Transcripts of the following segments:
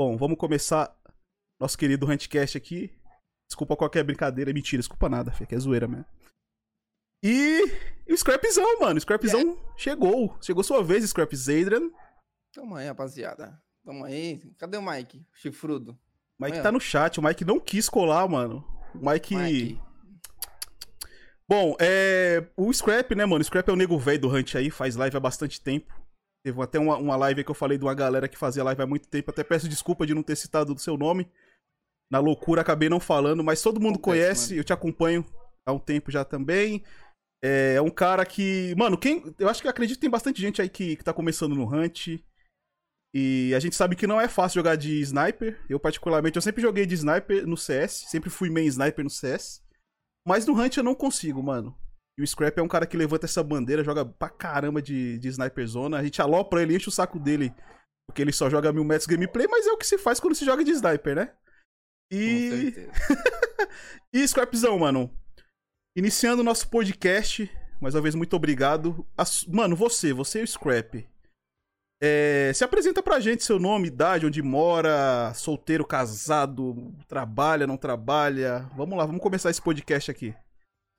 Bom, vamos começar nosso querido Huntcast aqui. Desculpa qualquer brincadeira, mentira, desculpa nada, Fê, que é zoeira mesmo. E, e o Scrapzão, mano, o Scrapzão chegou. Chegou sua vez, Scrap Adrian. Tamo aí, rapaziada. Tamo aí. Cadê o Mike? Chifrudo. O Mike Aí, tá no chat, o Mike não quis colar, mano. O Mike. Mike. Bom, é. O Scrap, né, mano? O Scrap é o nego velho do Hunt aí, faz live há bastante tempo. Teve até uma, uma live que eu falei de uma galera que fazia live há muito tempo. Até peço desculpa de não ter citado o seu nome. Na loucura acabei não falando, mas todo mundo Acontece, conhece, mano. eu te acompanho há um tempo já também. É é um cara que. Mano, quem. Eu acho que acredito que tem bastante gente aí que, que tá começando no Hunt. E a gente sabe que não é fácil jogar de sniper. Eu, particularmente, eu sempre joguei de sniper no CS. Sempre fui main sniper no CS. Mas no Hunt eu não consigo, mano. E o Scrap é um cara que levanta essa bandeira, joga pra caramba de, de sniper zona. A gente alopra ele, enche o saco dele. Porque ele só joga mil metros gameplay, mas é o que se faz quando se joga de sniper, né? E. E Scrapzão, mano. Iniciando o nosso podcast. Mais uma vez, muito obrigado. As- Mano, você, você e o Scrap. É, se apresenta pra gente seu nome, idade, onde mora, solteiro, casado, trabalha, não trabalha. Vamos lá, vamos começar esse podcast aqui.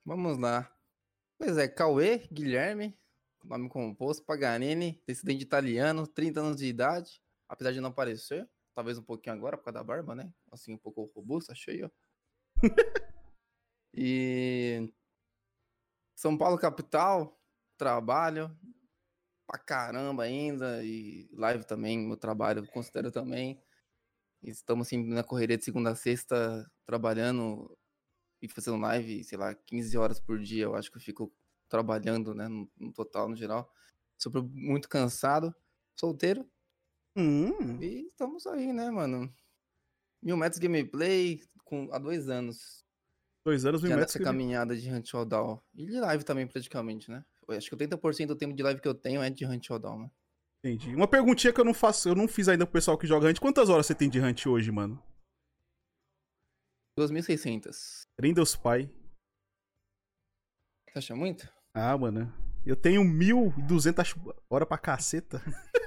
Vamos lá. Pois é, Cauê Guilherme, nome composto, Paganini, descendente italiano, 30 anos de idade, apesar de não parecer, talvez um pouquinho agora por causa da barba, né? Assim, um pouco robusto, achei, ó. e São Paulo capital, trabalho pra caramba ainda e live também, meu trabalho considero também. Estamos sempre na correria de segunda a sexta trabalhando e fazendo live, sei lá, 15 horas por dia, eu acho que eu fico trabalhando, né, no, no total, no geral. Sou muito cansado, solteiro, Hum, e estamos aí, né, mano? Mil metros gameplay com, há dois anos. dois anos, mil metros. nessa que- caminhada de Hunt Showdown. E de live também, praticamente, né? Eu acho que 80% do tempo de live que eu tenho é de Hunt Showdown, né? Entendi. Uma perguntinha que eu não faço, eu não fiz ainda pro pessoal que joga Hunt. Quantas horas você tem de Hunt hoje, mano? 2.600. Trem Deus Pai. Você acha muito? Ah, mano. Eu tenho 1.200 horas pra caceta.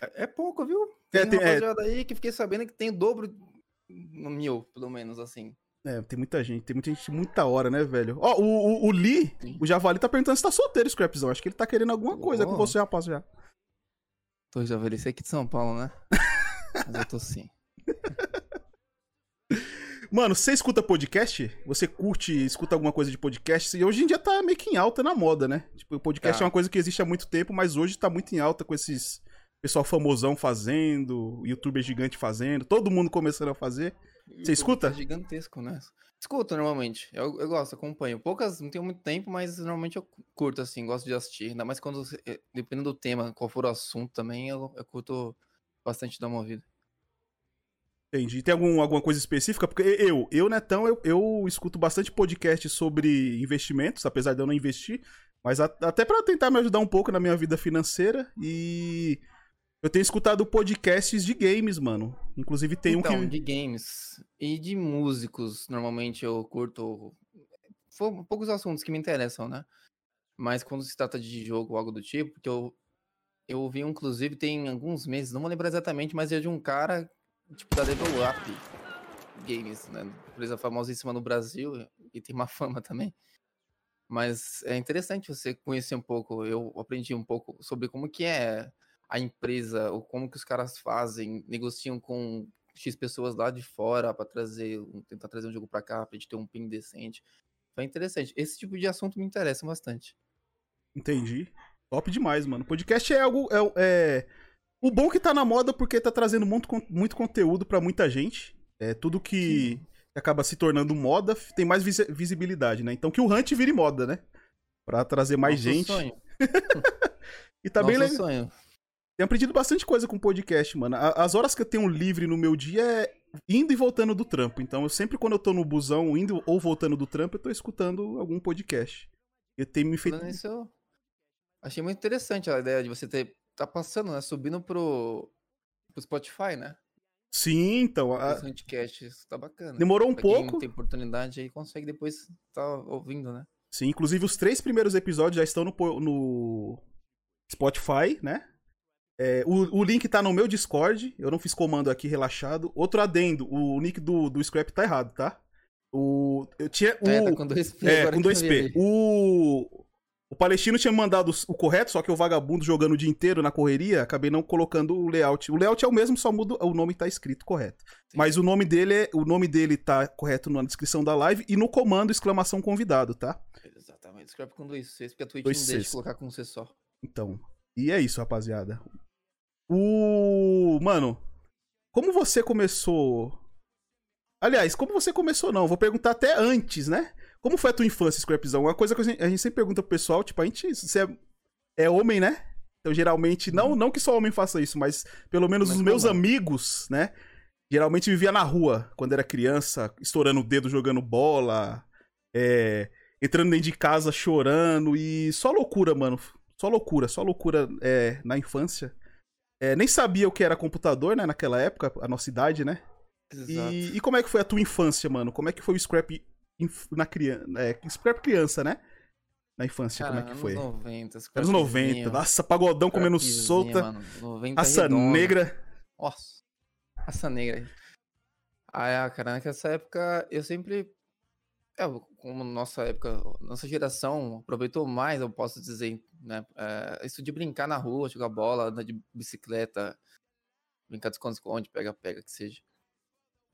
É, é pouco, viu? É, Tem tem- é. rapaziada aí que fiquei sabendo que tem o dobro, no mil, pelo menos, assim. É, tem muita gente, tem muita gente, muita hora, né, velho? Ó, o, o, o Lee, Sim. o Javali tá perguntando se tá solteiro, Scrapzão. Acho que ele tá querendo alguma coisa com Oh. você, rapaz, já. Tô já velho, esse aqui de São Paulo, né? Mas eu tô sim. Mano, você escuta podcast? Você curte, escuta alguma coisa de podcast? E hoje em dia tá meio que em alta na moda, né? Tipo, o podcast Tá. é uma coisa que existe há muito tempo, mas hoje tá muito em alta com esses pessoal famosão fazendo, youtuber gigante fazendo, todo mundo começando a fazer. YouTube escuta? tá gigantesco, né? Escuto normalmente. Eu, eu gosto, acompanho. Poucas, não tenho muito tempo, mas normalmente eu curto, assim, gosto de assistir. Ainda mais quando, eh, dependendo do tema, qual for o assunto também, eu, eu curto bastante dar uma ouvida. Entendi. Tem algum, alguma coisa específica? Porque eu, eu, Netão, eu, eu escuto bastante podcast sobre investimentos, apesar de eu não investir, mas a- até pra tentar me ajudar um pouco na minha vida financeira. E eu tenho escutado podcasts de games, mano. Inclusive tem então, um que. de games e de músicos, normalmente eu curto. Poucos assuntos que me interessam, né? Mas quando se trata de jogo ou algo do tipo, porque eu, eu ouvi, inclusive, tem alguns meses, não vou lembrar exatamente, mas é de um cara, tipo, da Level Up Games, né? Empresa famosíssima no Brasil e tem uma fama também. Mas é interessante você conhecer um pouco. Eu aprendi um pouco sobre como que é a empresa, ou como que os caras fazem, negociam com X pessoas lá de fora para trazer, tentar trazer um jogo para cá, pra gente ter um ping decente. Foi interessante. Esse tipo de assunto me interessa bastante. Entendi. Top demais, mano. Podcast é algo. É, é- O bom que tá na moda porque tá trazendo muito, muito conteúdo pra muita gente. É tudo que que acaba se tornando moda tem mais visi- visibilidade, né? Então que o Hunt vire moda, né? Pra trazer mais Nosso gente. Sonho. E tá bem Nosso legal. sonho. Tenho aprendido bastante coisa com podcast, mano. As horas que eu tenho livre no meu dia é indo e voltando do trampo. Então, eu sempre quando eu tô no busão, indo ou voltando do trampo, eu tô escutando algum podcast. Eu tenho me feito. Eu achei muito interessante a ideia de você ter tá passando, né, subindo pro, pro Spotify, né? Sim, então. a- Os podcasts, isso tá bacana. Demorou um Pra quem pouco. tem oportunidade aí consegue depois tá ouvindo, né? Sim, inclusive os três primeiros episódios já estão no, no Spotify, né? É, o, o link tá no meu Discord. Eu não fiz comando aqui relaxado. Outro adendo: o nick do, do Scrap tá errado, tá? O, eu tinha. O, É, tá com 2P. é, com que eu 2P. vi ali. O, o Palestino tinha mandado o correto, só que o vagabundo jogando o dia inteiro na correria, acabei não colocando o layout. O layout é o mesmo, só muda o nome tá escrito correto. Sim. Mas o nome dele é, o nome dele tá correto na descrição da live e no comando exclamação convidado, tá? Exatamente. Scrap com dois Cs, porque a Twitch Dois não deixa colocar com um C só. Então, e é isso, rapaziada. O. Mano, como você começou. Aliás, como você começou, não? Vou perguntar até antes, né? Como foi a tua infância, Scrapzão? Uma coisa que a gente, sempre pergunta pro pessoal, tipo, a gente. Você é, é homem, né? Então, geralmente, não, não que só homem faça isso, mas pelo menos Mas os meus amigos, né? Geralmente vivia na rua quando era criança, estourando o dedo jogando bola, é, entrando dentro de casa chorando e só loucura, mano. Só loucura, só loucura é, na infância. É, nem sabia o que era computador, né, naquela época, a nossa idade, né? Exato. E, e como é que foi a tua infância, mano? Como é que foi o Scrap na criança, é, Scrap criança, né? Na infância, Cara, como é que foi? Anos 90. Anos 90, nossa, pagodão comendo solta, mano, 90 raça redonda. negra. Nossa. Raça negra. Ah, cara, nessa época eu sempre. É, como nossa época, nossa geração aproveitou mais, eu posso dizer, né? é, isso de brincar na rua, jogar bola, andar de bicicleta, brincar de esconde-esconde, pega-pega, que seja.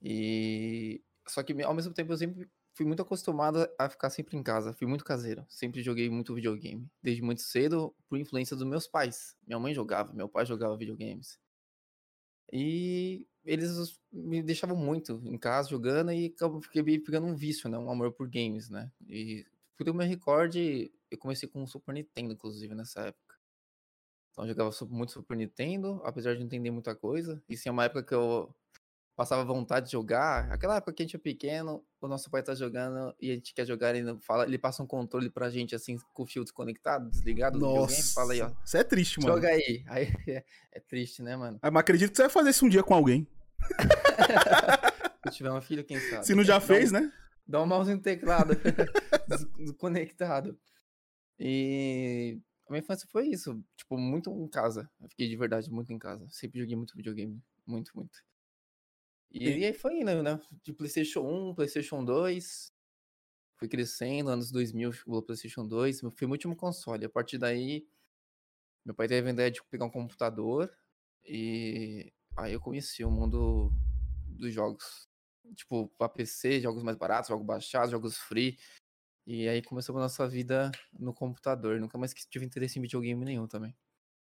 E. Só que ao mesmo tempo eu sempre fui muito acostumado a ficar sempre em casa, fui muito caseiro, sempre joguei muito videogame, desde muito cedo, por influência dos meus pais. Minha mãe jogava, meu pai jogava videogames. E eles me deixavam muito em casa jogando e fiquei pegando um vício, né? Um amor por games, né? E por eu me recorde, eu comecei com o Super Nintendo, inclusive, nessa época. Então eu jogava muito Super Nintendo, apesar de não entender muita coisa. Isso é uma época que eu passava vontade de jogar. Aquela época que a gente é pequeno, o nosso pai tá jogando e a gente quer jogar, ele não fala, ele passa um controle pra gente assim, com o fio desconectado, desligado Nossa, fala aí, ó. isso é triste, mano. Joga aí. Aí é, é triste, né, mano? Ah, mas acredito que você vai fazer isso um dia com alguém. Se tiver uma filha, quem sabe? Se não já Dá um- fez, né? Dá um mouse no teclado des- desconectado. E a minha infância foi isso. Tipo, muito em casa. Eu fiquei de verdade muito em casa. Sempre joguei muito videogame. Muito, muito. E, E- aí foi indo, né? De PlayStation 1, PlayStation 2. Fui crescendo, anos 2000, chegou o PlayStation 2. Foi meu último console. A partir daí, meu pai teve a ideia de pegar um computador. E aí eu conheci o mundo dos jogos. Tipo, pra PC, jogos mais baratos, jogos baixados, jogos free. E aí começou a nossa vida no computador. Nunca mais tive interesse em videogame nenhum também.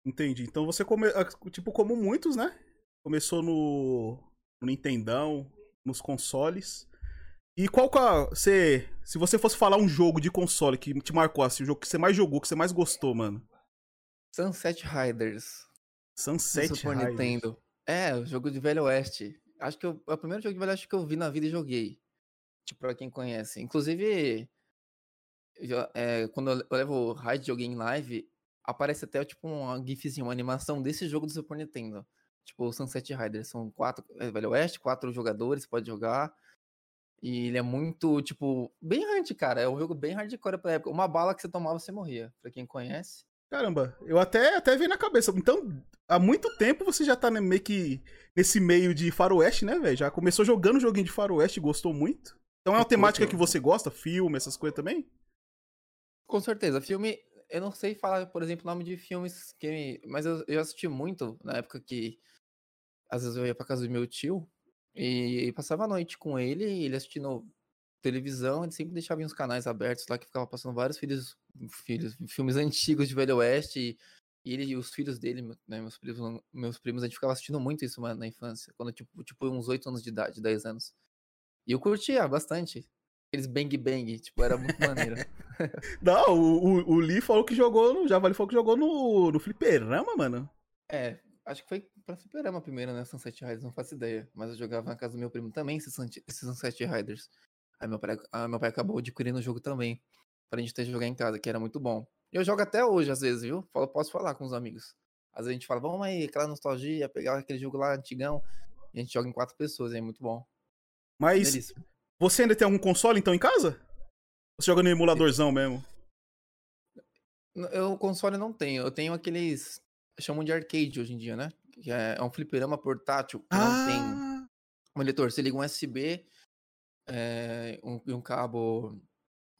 Entendi. Então você come... ah, tipo como muitos, né? Começou no, no Nintendão, nos consoles. E qual que é, você, se você fosse falar um jogo de console que te marcou assim, o jogo que você mais jogou, que você mais gostou, mano? Sunset Riders. Sunset Super Riders. Nintendo. É, o jogo de Velho Oeste. Acho que eu- é o primeiro jogo de Velho Oeste que eu vi na vida e joguei. Tipo, pra quem conhece. Inclusive, eu é, quando eu levo o Raid alguém em live, aparece até tipo uma gifzinha, uma animação desse jogo do Super Nintendo. Tipo, o Sunset Riders. São quatro, é, Velho Oeste, quatro jogadores, pode jogar. E ele é muito, tipo, bem hard, cara. É um jogo bem hardcore pra época. Uma bala que você tomava, você morria. Pra quem conhece. Caramba, eu até, até vi na cabeça. Então, há muito tempo você já tá meio que nesse meio de faroeste, né, velho? Já começou jogando joguinho de faroeste e gostou muito. Então é uma Eu temática curto. que você gosta? Filme, essas coisas também? Com certeza. Filme, eu não sei falar, por exemplo, o nome de filmes que. Mas eu, eu assisti muito na época que. Às vezes eu ia pra casa do meu tio e passava a noite com ele, ele assistindo televisão, ele sempre deixava uns canais abertos lá que ficava passando vários filhos, filhos filmes antigos de Velho Oeste. E, e ele e os filhos dele, né, meus primos, meus primos, a gente ficava assistindo muito isso mano, na infância, quando tipo, tipo uns 8 anos de idade, 10 anos. E eu curtia bastante. Aqueles bang bang, tipo, era muito maneiro. Não, o, o, o Lee falou que jogou, no, Javali falou que jogou no, no fliperama, mano. É, acho que foi pra fliperama primeiro, né? Sunset Riders, não faço ideia. Mas eu jogava na casa do meu primo também, esses Sunset, Riders. Aí meu pai, ah, meu pai acabou adquirindo o jogo também. Pra gente ter que jogar em casa, que era muito bom. E eu jogo até hoje, às vezes, viu? Falo, posso falar com os amigos. Às vezes a gente fala, vamos aí, aquela nostalgia, pegar aquele jogo lá antigão. E a gente joga em quatro pessoas, é muito bom. Mas Delícia. você ainda tem algum console então em casa? Você joga no emuladorzão mesmo? Eu console não tenho, eu tenho aqueles chamam de arcade hoje em dia, né? Que é, é um fliperama portátil que não tem Ah, monitor. Você liga um USB é, um, e um cabo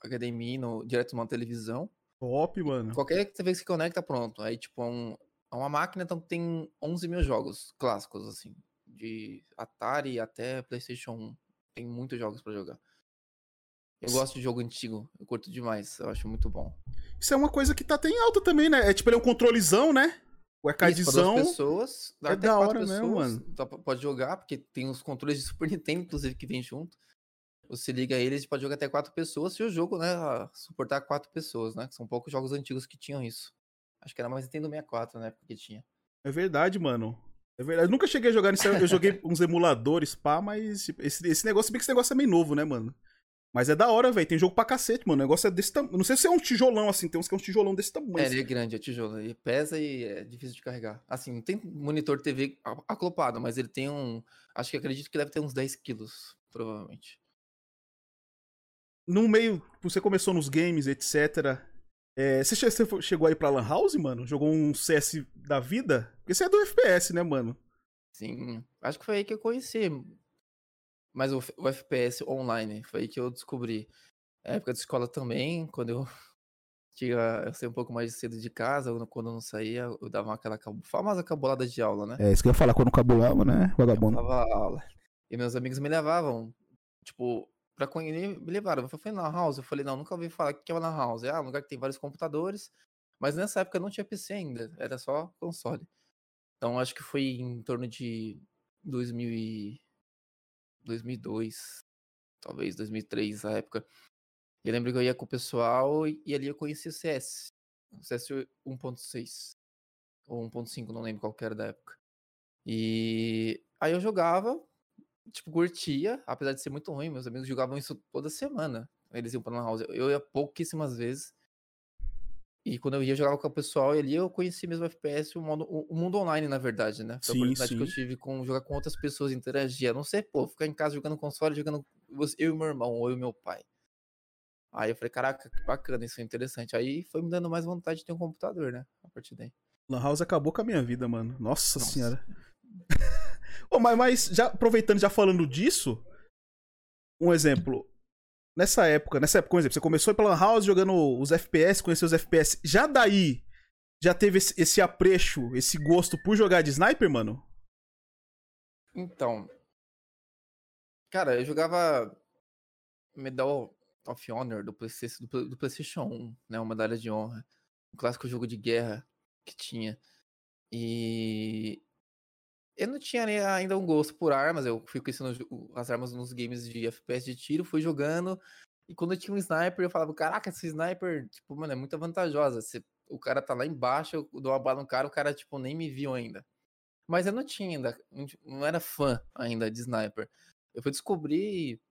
HDMI no, direto numa televisão. top, mano. Qualquer TV que se conecta, pronto. Aí, tipo, é, um, é uma máquina então, tem 11 mil jogos clássicos, assim. De Atari até PlayStation 1. Tem muitos jogos pra jogar. Eu gosto de jogo antigo. Eu curto demais. Eu acho muito bom. Isso é uma coisa que tá até em alta também, né? É tipo, ele é um controlezão, né? O arcadezão. pessoas. é até da hora mesmo, pessoas, mano. dá pra- pode jogar, porque tem os controles de Super Nintendo, inclusive, que vem junto. Você liga eles e pode jogar até quatro pessoas, se o jogo, né, suportar quatro pessoas, né? Que são poucos jogos antigos que tinham isso. Acho que era mais Nintendo 64 na época que tinha. É verdade, mano. É verdade. Eu nunca cheguei a jogar nisso. Eu joguei uns emuladores, pá, mas esse, esse negócio, bem que esse negócio é meio novo, né, mano? Mas é da hora, velho. Tem jogo pra cacete, mano. O negócio é desse tamanho. Não sei se é um tijolão assim, tem uns que é um tijolão desse tamanho. É, assim. ele é grande, é tijolo. Ele pesa e é difícil de carregar. Assim, não tem monitor TV acoplado, mas ele tem um. Acho que acredito que deve ter uns 10 quilos, provavelmente. No meio, você começou nos games, etc. É, você, chegou aí pra Lan House, mano? Jogou um CS da vida? Porque você é do FPS, né, mano? Sim, acho que foi aí que eu conheci. Mas o, o FPS online, foi aí que eu descobri. Na época de escola também, quando eu tinha, eu saía um pouco mais cedo de casa, quando- eu não saía, eu dava aquela famosa cabolada de aula, né? É, isso que eu ia falar quando cabulava, né, vagabundo? Dava aula. E meus amigos me levavam, tipo, pra conhecer, me levaram. Eu falei, na house? Eu falei, não, nunca ouvi falar o que é uma house. É ah, um lugar que tem vários computadores, mas nessa época não tinha PC ainda, era só console. Então acho que foi em torno de 2000 e... 2002, talvez 2003, a época. Eu lembro que eu ia com o pessoal e, e ali eu conheci o CS. CS 1.6 ou 1.5, não lembro qual era da época. E aí eu jogava, tipo, curtia, apesar de ser muito ruim, meus amigos jogavam isso toda semana. Eles iam pra Lan House. Eu ia pouquíssimas vezes. E quando eu ia jogar com o pessoal ali, eu conheci mesmo o FPS, o, modo, o, mundo online, na verdade, né? Foi Sim, a oportunidade que eu sim. tive com jogar com outras pessoas, interagir. A não ser, pô, ficar em casa jogando console, jogando eu e meu irmão, ou eu e meu pai. Aí eu falei, caraca, que bacana, isso é interessante. Aí foi me dando mais vontade de ter um computador, né? A partir daí. Lan House acabou com a minha vida, mano. Nossa, Nossa. senhora. Ô, mas, mas já aproveitando, já falando disso, um exemplo. Nessa época, nessa época, um exemplo, você começou pela Lan House jogando os FPS, conheceu os FPS. Já daí, já teve esse, esse apreço, esse gosto por jogar de sniper, mano? Então. Cara, eu jogava Medal of Honor do PlayStation, do, do PlayStation 1, né? Uma medalha de honra. Um clássico jogo de guerra que tinha. E. Eu não tinha ainda um gosto por armas, eu fui conhecendo as armas nos games de FPS de tiro, fui jogando. E quando eu tinha um sniper, eu falava, caraca, esse sniper, tipo, mano, é muito vantajosa. Você- o cara tá lá embaixo, eu dou uma bala no cara, o cara, tipo, nem me viu ainda. Mas eu não tinha ainda, não era fã ainda de sniper. Eu fui descobrir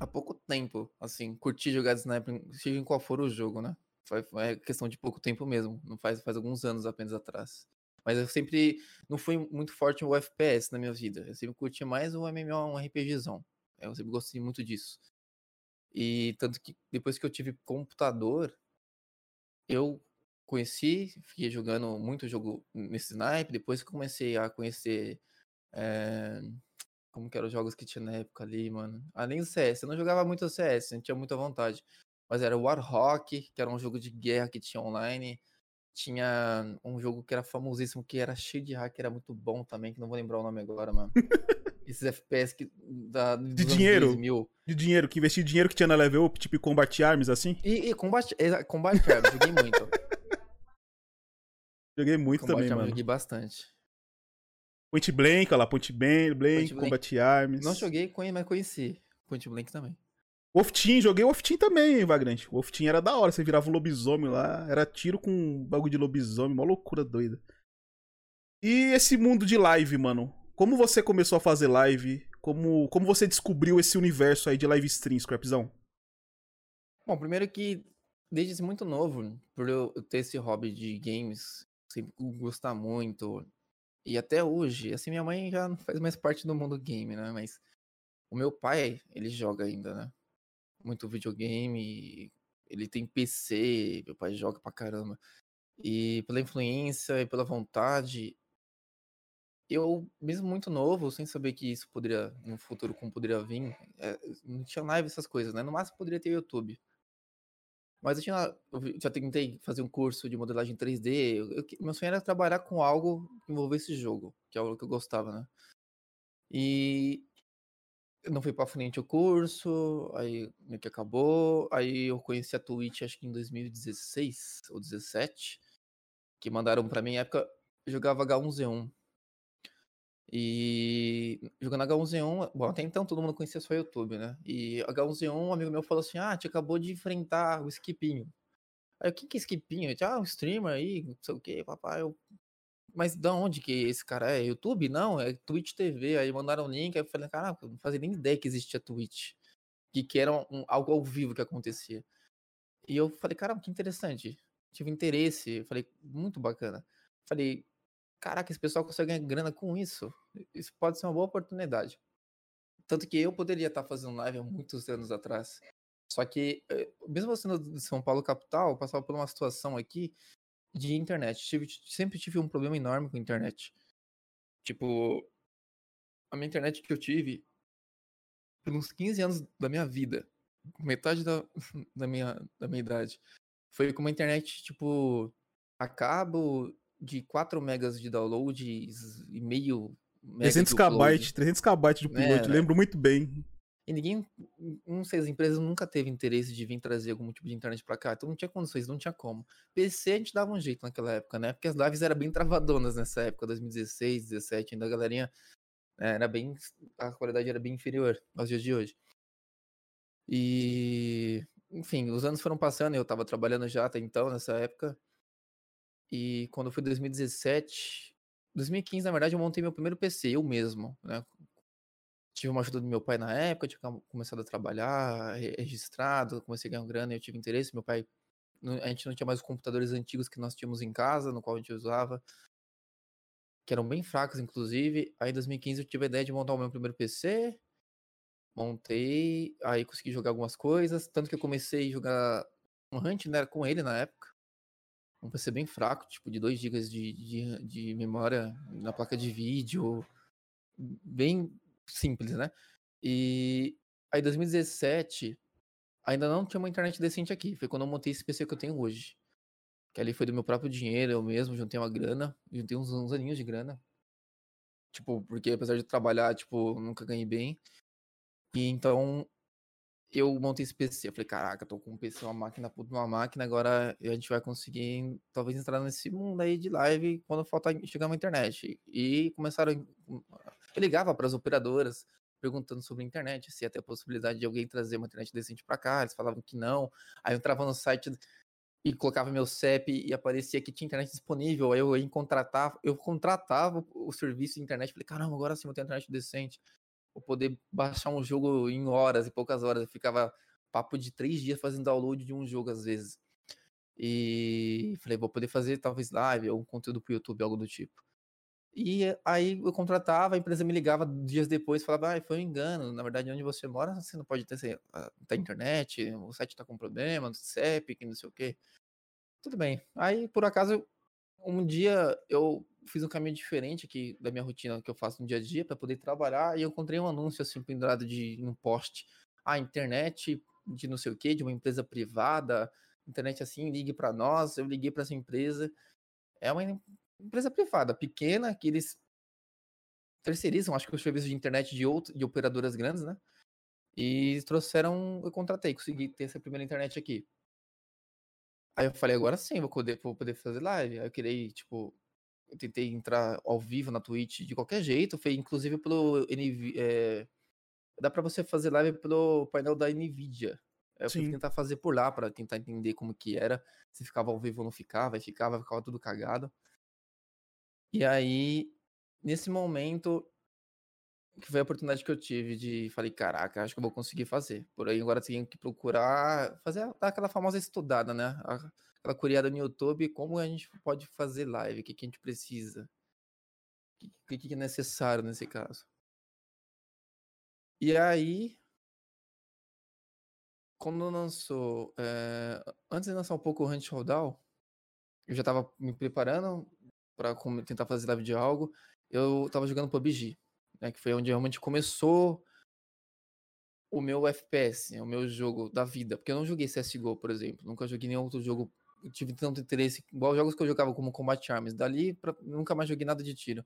há pouco tempo, assim, curti jogar de sniper, seja em qual for o jogo, né? Foi, é questão de pouco tempo mesmo, não faz, faz alguns anos apenas atrás. Mas eu sempre não fui muito forte no FPS na minha vida. Eu sempre curti mais o MMO, um RPGzão. Eu sempre gostei muito disso. E tanto que depois que eu tive computador, eu conheci, fiquei jogando muito jogo nesse snipe, depois que comecei a conhecer eh, como que eram os jogos que tinha na época ali, mano. Além do CS, eu não jogava muito CS, não tinha muita vontade. Mas era o Warhawk, que era um jogo de guerra que tinha online. Tinha um jogo que era famosíssimo, que era cheio de hack, era muito bom também, que não vou lembrar o nome agora, mano. Esses FPS que, da, anos dinheiro? 2000. De dinheiro, que investir dinheiro que tinha na level up, tipo Combat Arms, assim? E, e Combat, exa- Combat Arms, joguei muito. Joguei muito também, Arms, mano. joguei bastante. Point Blank, olha lá, Point Blank, Blank, Blank. Combat Arms. Não joguei, mas conheci. Point Blank também. Wolf Team, joguei Wolf Team também, Vagrante. Wolf Team era da hora, você virava um lobisomem lá, era tiro com bagulho de lobisomem, uma loucura doida. E esse mundo de live, mano? Como você começou a fazer live? Como, como você descobriu esse universo aí de live stream, Scrapzão? Bom, primeiro que desde muito novo, por eu ter esse hobby de games, sempre gostar muito, e até hoje, assim, minha mãe já não faz mais parte do mundo game, né? Mas o meu pai, ele joga ainda, né? Muito videogame, ele tem PC, meu pai joga pra caramba. E pela influência e pela vontade, eu, mesmo muito novo, sem saber que isso poderia, no futuro, como poderia vir, é, não tinha live essas coisas, né? No máximo poderia ter YouTube. Mas eu, tinha, eu já tentei fazer um curso de modelagem 3D. Eu, eu, meu sonho era trabalhar com algo que envolvesse jogo, que é algo que eu gostava, né? E não fui pra frente o curso, aí meio que acabou. Aí eu conheci a Twitch acho que em 2016 ou 17, que mandaram pra mim, na época eu jogava H1Z1. E jogando H1Z1, bom, até então todo mundo conhecia só YouTube, né? E H1Z1, um amigo meu falou assim: Ah, te acabou de enfrentar o Skipinho. Aí, o que é Skipinho? Ah, um streamer aí, não sei o que, papai. Eu, mas da onde que esse cara é? YouTube? Não, é Twitch TV. Aí mandaram o link, aí eu falei, caraca, não fazia nem ideia que existia Twitch. Que, que era um, algo ao vivo que acontecia. E eu falei, caramba, que interessante. Tive interesse. Falei, muito bacana. Falei, caraca, esse pessoal consegue ganhar grana com isso. Isso pode ser uma boa oportunidade. Tanto que eu poderia estar fazendo live há muitos anos atrás. Só que, eh, mesmo sendo de São Paulo capital, eu passava por uma situação aqui de internet. Tive, sempre tive um problema enorme com internet. Tipo, a minha internet que eu tive por uns 15 anos da minha vida, metade da, da, minha, da minha idade, foi com uma internet, tipo, a cabo de 4 megas de download e meio 300 KB, 300 KB de upload, é, lembro muito bem. E ninguém, não sei, as empresas nunca teve interesse de vir trazer algum tipo de internet para cá, então não tinha condições, não tinha como. PC a gente dava um jeito naquela época, né? Porque as lives eram bem travadonas nessa época, 2016, 2017, ainda a galerinha né, era bem, a qualidade era bem inferior aos dias de hoje. E, enfim, os anos foram passando, eu tava trabalhando já até então, nessa época, e quando foi 2017, 2015, na verdade, eu montei meu primeiro PC, eu mesmo, né? Tive uma ajuda do meu pai na época, tinha começado a trabalhar, registrado, comecei a ganhar grana, eu tive interesse. Meu pai, a gente não tinha mais os computadores antigos que nós tínhamos em casa, no qual a gente usava, que eram bem fracos, inclusive. Aí em 2015 eu tive a ideia de montar o meu primeiro PC, montei, aí consegui jogar algumas coisas, tanto que eu comecei a jogar um Hunt, né, com ele na época um PC bem fraco, tipo de 2 GB de, de, de, memória na placa de vídeo, bem simples, né? E aí 2017 ainda não tinha uma internet decente aqui, foi quando eu montei esse PC que eu tenho hoje. Que ali foi do meu próprio dinheiro, eu mesmo juntei uma grana, juntei uns, uns aninhos de grana. Tipo, porque apesar de trabalhar, tipo, nunca ganhei bem. E então eu montei esse PC. Eu falei, caraca, tô com um PC, uma máquina, puta uma máquina, agora a gente vai conseguir talvez entrar nesse mundo aí de live quando falta chegar na internet. E começaram. Eu ligava para as operadoras perguntando sobre a internet, se ia ter a possibilidade de alguém trazer uma internet decente para cá. Eles falavam que não. Aí eu entrava no site e colocava meu CEP e aparecia que tinha internet disponível. Aí eu ia contratar, eu contratava o serviço de internet. Falei, caramba, agora sim eu tenho internet decente vou poder baixar um jogo em horas e poucas horas. Eu ficava papo de três dias fazendo download de um jogo às vezes. E falei, vou poder fazer talvez live ou um conteúdo pro YouTube, algo do tipo. E aí eu contratava, a empresa me ligava dias depois, falava, ah, foi um engano, na verdade onde você mora você não pode ter, ah, ter internet, o site tá com problema, CEP, que não sei o que. Tudo bem. Aí, por acaso, um dia eu fiz um caminho diferente aqui da minha rotina que eu faço no dia a dia para poder trabalhar e eu encontrei um anúncio assim pendurado de um post. A ah, internet de não sei o que, de uma empresa privada, internet assim, ligue para nós. Eu liguei para essa empresa. É uma empresa privada, pequena, que eles terceirizam, acho que os serviços de internet de outro, de operadoras grandes, né? E trouxeram, eu contratei, consegui ter essa primeira internet aqui. Aí eu falei, agora sim, vou poder, vou poder fazer live. Aí eu queria, tipo, eu tentei entrar ao vivo na Twitch de qualquer jeito, foi inclusive pelo NV, é, dá para você fazer live pelo painel da Nvidia. Eu fui tentar fazer por lá para tentar entender como que era, se ficava ao vivo ou não ficava, e ficava, ficava tudo cagado. E aí, nesse momento, que foi a oportunidade que eu tive de falei, caraca, acho que eu vou conseguir fazer. Por aí agora tenho que procurar fazer aquela famosa estudada, né? Aquela curiada no YouTube, como a gente pode fazer live, o que, que a gente precisa. O que, que é necessário nesse caso. E aí, quando lançou, é, antes de lançar um pouco o Hunt Rodal, eu já tava me preparando com- tentar fazer live de algo. Eu tava jogando PUBG, né? Que foi onde realmente começou o meu FPS, o meu jogo da vida. Porque eu não joguei CSGO, por exemplo. Nunca joguei nenhum outro jogo. Eu tive tanto interesse, igual jogos que eu jogava como Combat Arms. Dali, pra, nunca mais joguei nada de tiro.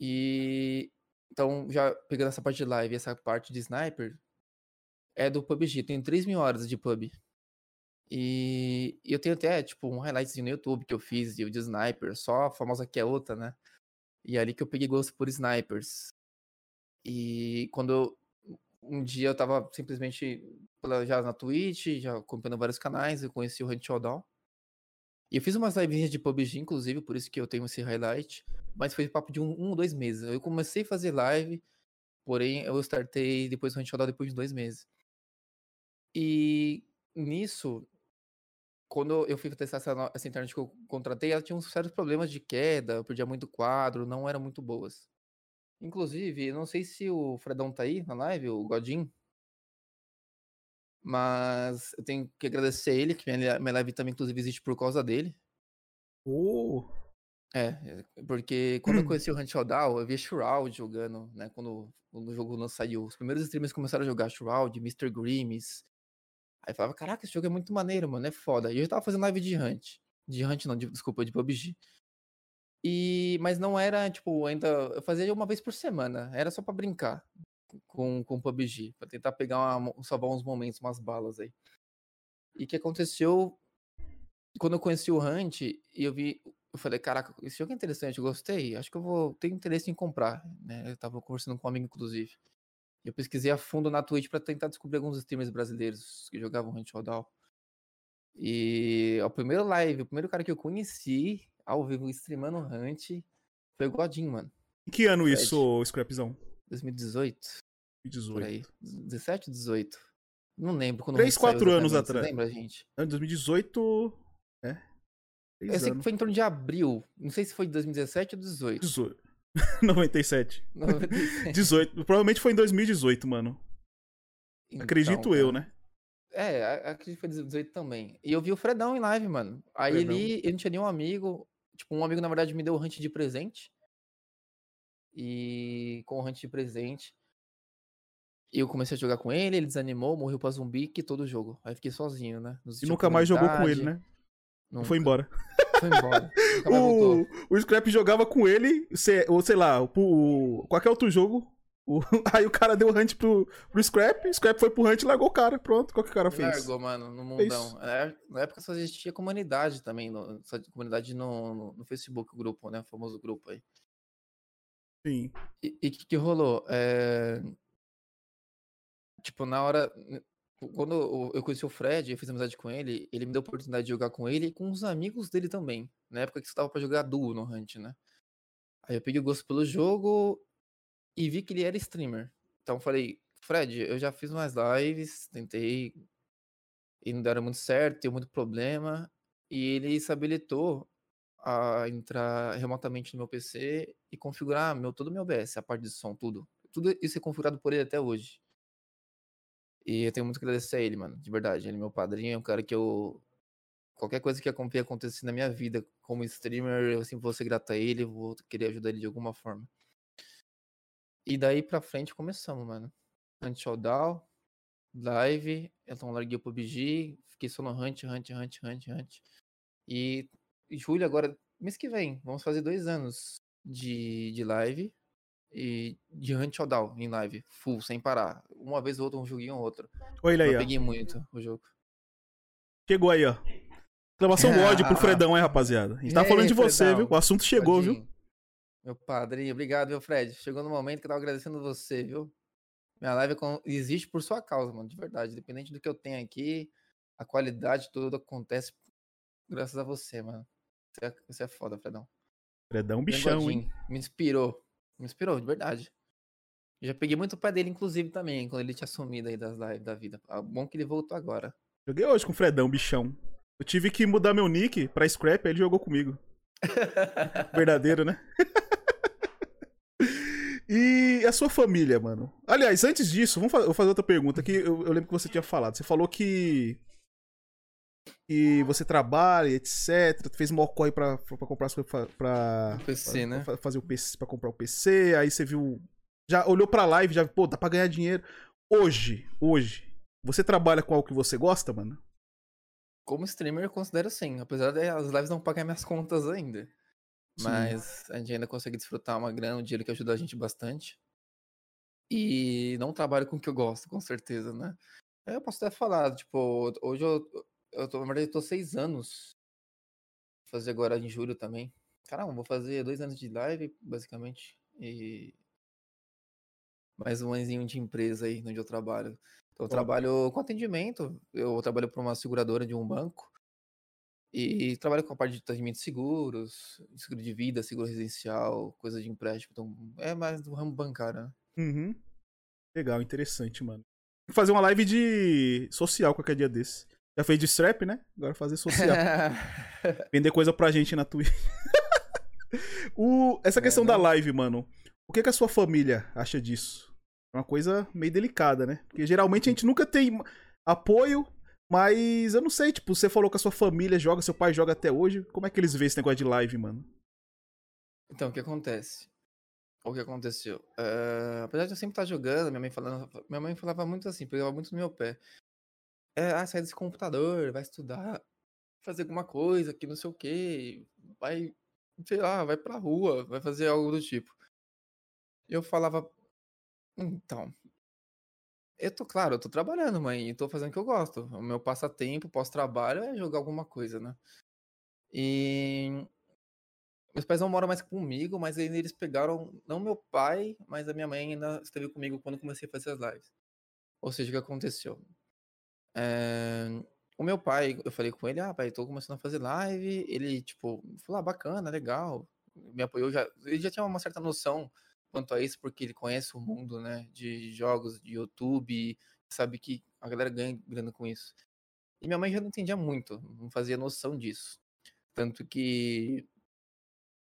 E. Então, já pegando essa parte de live essa parte de sniper, é do PUBG. Tenho 3 mil horas de PUB. E eu tenho até, tipo, um highlightzinho no YouTube que eu fiz de, de sniper, só a famosa que é outra, né? E é ali que eu peguei gosto por snipers. E quando eu- um dia eu tava simplesmente já na Twitch, já acompanhando vários canais, eu conheci o Hunt Showdown. E eu fiz umas lives de PUBG, inclusive, por isso que eu tenho esse highlight. Mas foi papo de um, um dois meses. Eu comecei a fazer live, porém eu startei depois do Hunt Showdown depois de dois meses. E nisso, quando eu fui testar essa, essa internet que eu contratei, ela tinha uns sérios problemas de queda, eu perdia muito quadro, não eram muito boas. Inclusive, não sei se o Fredão tá aí na live, o Godin. Mas eu tenho que agradecer ele, que minha, minha live também, inclusive, existe por causa dele. Ô, É, é, porque quando eu conheci o Hunt Showdown, eu vi Shroud jogando, né? Quando, quando o jogo não saiu. Os primeiros streamers começaram a jogar Shroud, Mr. Grimes. Aí falava, caraca, esse jogo é muito maneiro, mano, é foda. E eu tava fazendo live de Hunt. De Hunt não, de- desculpa, de PUBG. E, mas não era, tipo, ainda. Eu fazia uma vez por semana. Era só pra brincar com, com PUBG. Pra tentar pegar uma, salvar uns momentos, umas balas aí. E que aconteceu quando eu conheci o Hunt e eu vi. Eu falei, caraca, esse jogo é interessante, eu gostei. Acho que eu vou ter interesse em comprar. Né? Eu tava conversando com um amigo, inclusive. Eu pesquisei a fundo na Twitch pra tentar descobrir alguns streamers brasileiros que jogavam Hunt Showdown. E o primeiro live, o primeiro cara que eu conheci ao vivo streamando Hunt foi o Godin, mano. em que ano Fred. isso, Scrapzão? 2018, por 2018. aí. 17, 18. Não lembro quando o Três, Hunt saiu quatro anos exatamente, você atrás. Lembra, gente? Ano 2018. É. Eu sei que anos. foi em torno de abril. Não sei se foi de 2017 ou 18. 18. 97. 97. 18. Provavelmente foi em 2018, mano. Acredito Então, eu, cara. né? É, acredito que foi 18 também. E eu vi o Fredão em live, mano. Aí Fredão. ele, ele não tinha nenhum amigo. Tipo, um amigo, na verdade, me deu o hunt de presente. E com o hunt de presente, eu comecei a jogar com ele, ele desanimou, morreu pra zumbi, que todo o jogo. Aí fiquei sozinho, né? Não E nunca mais jogou com ele, né? nunca. Foi embora. Foi embora. O, o Scrap jogava com ele, ou sei lá, o, o- qualquer outro jogo. o- aí o cara deu hunt pro, pro Scrap, o Scrap foi pro hunt e largou o cara. Pronto, qual que o cara fez? largou, mano, no Fez. mundão. É, Na época só existia comunidade também, no, só de comunidade no, no, no Facebook, o grupo, né? O famoso grupo aí. Sim. E o que, que rolou? É, Tipo, na hora. Quando eu- conheci o Fred, eu fiz amizade com ele, ele me deu a oportunidade de jogar com ele e com os amigos dele também. Na época que estava pra jogar duo no Hunt, né? Aí eu peguei o gosto pelo jogo e vi que ele era streamer. Então falei, Fred, eu já fiz umas lives, tentei e não deram muito certo, tem muito problema. E ele se habilitou a entrar remotamente no meu PC e configurar meu, todo o meu OBS, a parte de som, tudo. Tudo isso é configurado por ele até hoje. E eu tenho muito que agradecer a ele, mano, de verdade. Ele é meu padrinho, é um cara que eu. Qualquer coisa que acontecer na minha vida como streamer, eu sempre vou ser grato a ele, vou querer ajudar ele de alguma forma. E daí pra frente começamos, mano. Hunt Showdown, live, então larguei o PUBG, fiquei só no Hunt, Hunt, Hunt, Hunt, Hunt. E julho agora, mês que vem, vamos fazer dois anos de, de live e de Hunt Showdown em live, full, sem parar. Uma vez ou outra, um joguinho ou outro. Olha ele aí, Eu ó. peguei muito o jogo. Chegou aí, ó. Exclamação ódio pro Fredão, hein, rapaziada. A gente tá falando de você, Fredão? viu? O assunto chegou, viu? Meu padrinho, obrigado, meu Fred. Chegou no momento que eu tava agradecendo você, viu? Minha live existe por sua causa, mano, de verdade. Independente do que eu tenho aqui, a qualidade toda acontece graças a você, mano. Você é, você é foda, Fredão. Fredão bichão, hein? Me inspirou. Me inspirou, de verdade. Já peguei muito o pé dele, inclusive, também, quando ele tinha sumido aí das lives da vida. Ah, Bom que ele voltou agora. Joguei hoje com o Fredão, bichão. Eu tive que mudar meu nick pra Scrap, aí ele jogou comigo. Verdadeiro, né? e a sua família, mano? Aliás, antes disso, vamos fa- eu vou fazer outra pergunta que eu, eu lembro que você tinha falado. Você falou que e você trabalha, etc. Fez maior corre pra, pra comprar as coisas pra, pra, PC, pra, né? pra fazer o PC, pra comprar o PC. Aí você viu. Já olhou pra live, já, pô, dá pra ganhar dinheiro. Hoje, hoje, você trabalha com algo que você gosta, mano? Como streamer, eu considero sim. Apesar de as lives não pagar minhas contas ainda. Sim. Mas a gente ainda consegue desfrutar uma grana, um dinheiro que ajuda a gente bastante. E não trabalho com o que eu gosto, com certeza, né? Eu posso até falar, tipo, hoje eu, eu tô, na verdade, eu tô seis anos. Vou fazer agora em julho também. Caramba, vou fazer dois anos de live, basicamente. E mais um aninho de empresa aí onde eu trabalho. Então, eu Top. trabalho com atendimento. Eu trabalho para uma seguradora de um banco. E trabalho com a parte de atendimento de seguros, seguro de vida, seguro residencial, coisa de empréstimo. Então, é mais do ramo bancário, né? Uhum. Legal, interessante, mano. Que fazer uma live de social qualquer dia desse. Já fez de strap, né? Agora fazer social. Vender coisa pra gente na Twitch. o... Essa É, questão da não. live, mano. O que, que a sua família acha disso? É uma coisa meio delicada, né? Porque geralmente a gente nunca tem apoio, mas eu não sei, tipo, você falou que a sua família joga, seu pai joga até hoje. Como é que eles veem esse negócio de live, mano? Então, o que acontece? O que aconteceu? Eh, apesar de eu sempre estar jogando, minha mãe falando, minha mãe falava muito assim, pegava muito no meu pé. É, ah, sai desse computador, vai estudar, fazer alguma coisa, que não sei o quê, vai, sei lá, vai pra rua, vai fazer algo do tipo. Eu falava, então, eu tô, claro, eu tô trabalhando, mãe, e tô fazendo o que eu gosto. O meu passatempo, pós-trabalho, é jogar alguma coisa, né? E meus pais não moram mais comigo, mas eles pegaram, não meu pai, mas a minha mãe ainda esteve comigo quando comecei a fazer as lives. Ou seja, o que aconteceu? Eh, o meu pai, eu falei com ele, ah, pai, tô começando a fazer live. Ele, tipo, falou, ah, bacana, legal. Me apoiou já. Ele já tinha uma certa noção quanto a isso, porque ele conhece o mundo, né, de jogos, de YouTube, sabe que a galera ganha grana com isso. E minha mãe já não entendia muito, não fazia noção disso. Tanto que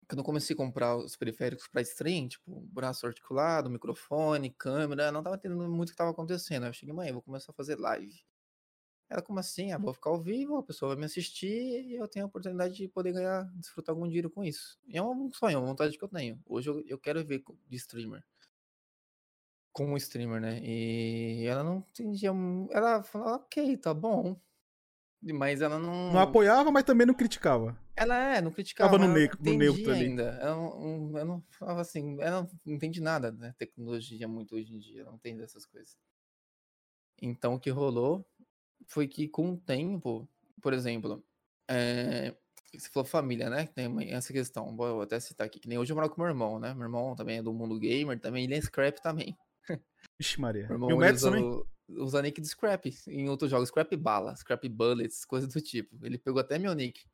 quando eu comecei a comprar os periféricos pra stream, tipo, braço articulado, microfone, câmera, não tava entendendo muito o que tava acontecendo. Eu cheguei, mãe, vou começar a fazer live. Ela, como assim? Ah, vou ficar ao vivo, a pessoa vai me assistir e eu tenho a oportunidade de poder ganhar, desfrutar algum dinheiro com isso. E é um sonho, é uma vontade que eu tenho. Hoje eu, eu quero ver de streamer. Como streamer, né? E ela não entendia. Ela falou, ok, tá bom. Mas ela não. Não apoiava, mas também não criticava. Ela é, não criticava, Tava no ela não no neutro ali. ainda. Ela não, eu não falava assim, ela não entende nada, né? Tecnologia muito hoje em dia, ela não entende essas coisas. Então o que rolou foi que com o tempo, por exemplo, é, você falou família, né? Tem essa questão. Vou até citar aqui, que nem hoje eu moro com meu irmão, né? Meu irmão também é do mundo gamer, também ele é scrap também. Vixe, Maria. Meu irmão E o Mads usa, também? usa nick de scrap em outros jogos, scrap bala, scrap bullets, coisas do tipo. Ele pegou até meu nick.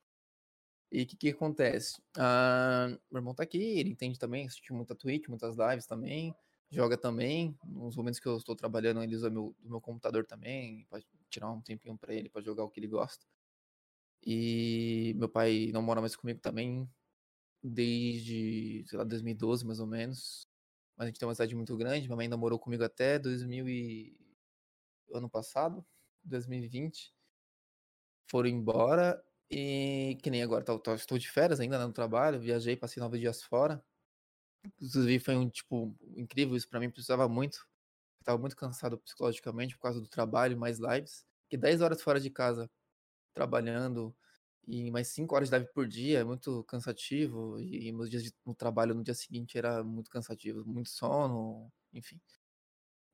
E o que, que acontece? Ah, meu irmão tá aqui, ele entende também, assiste muita Twitch, muitas lives também, joga também. Nos momentos que eu estou trabalhando, ele usa meu, o meu computador também, para tirar um tempinho pra ele, para jogar o que ele gosta. E meu pai não mora mais comigo também, desde, sei lá, 2012 mais ou menos. Mas a gente tem uma cidade muito grande, minha mãe namorou comigo até 2000 e... ano passado, 2020. Foram embora e que nem agora, tá, tá- estou de férias ainda né, no trabalho, viajei, passei nove dias fora. Inclusive foi um tipo incrível isso pra mim, precisava muito. Eu tava muito cansado psicologicamente por causa do trabalho, mais lives. Que 10 horas fora de casa trabalhando e mais 5 horas de live por dia é muito cansativo. E, meus dias de- no trabalho no dia seguinte era muito cansativo, muito sono, enfim.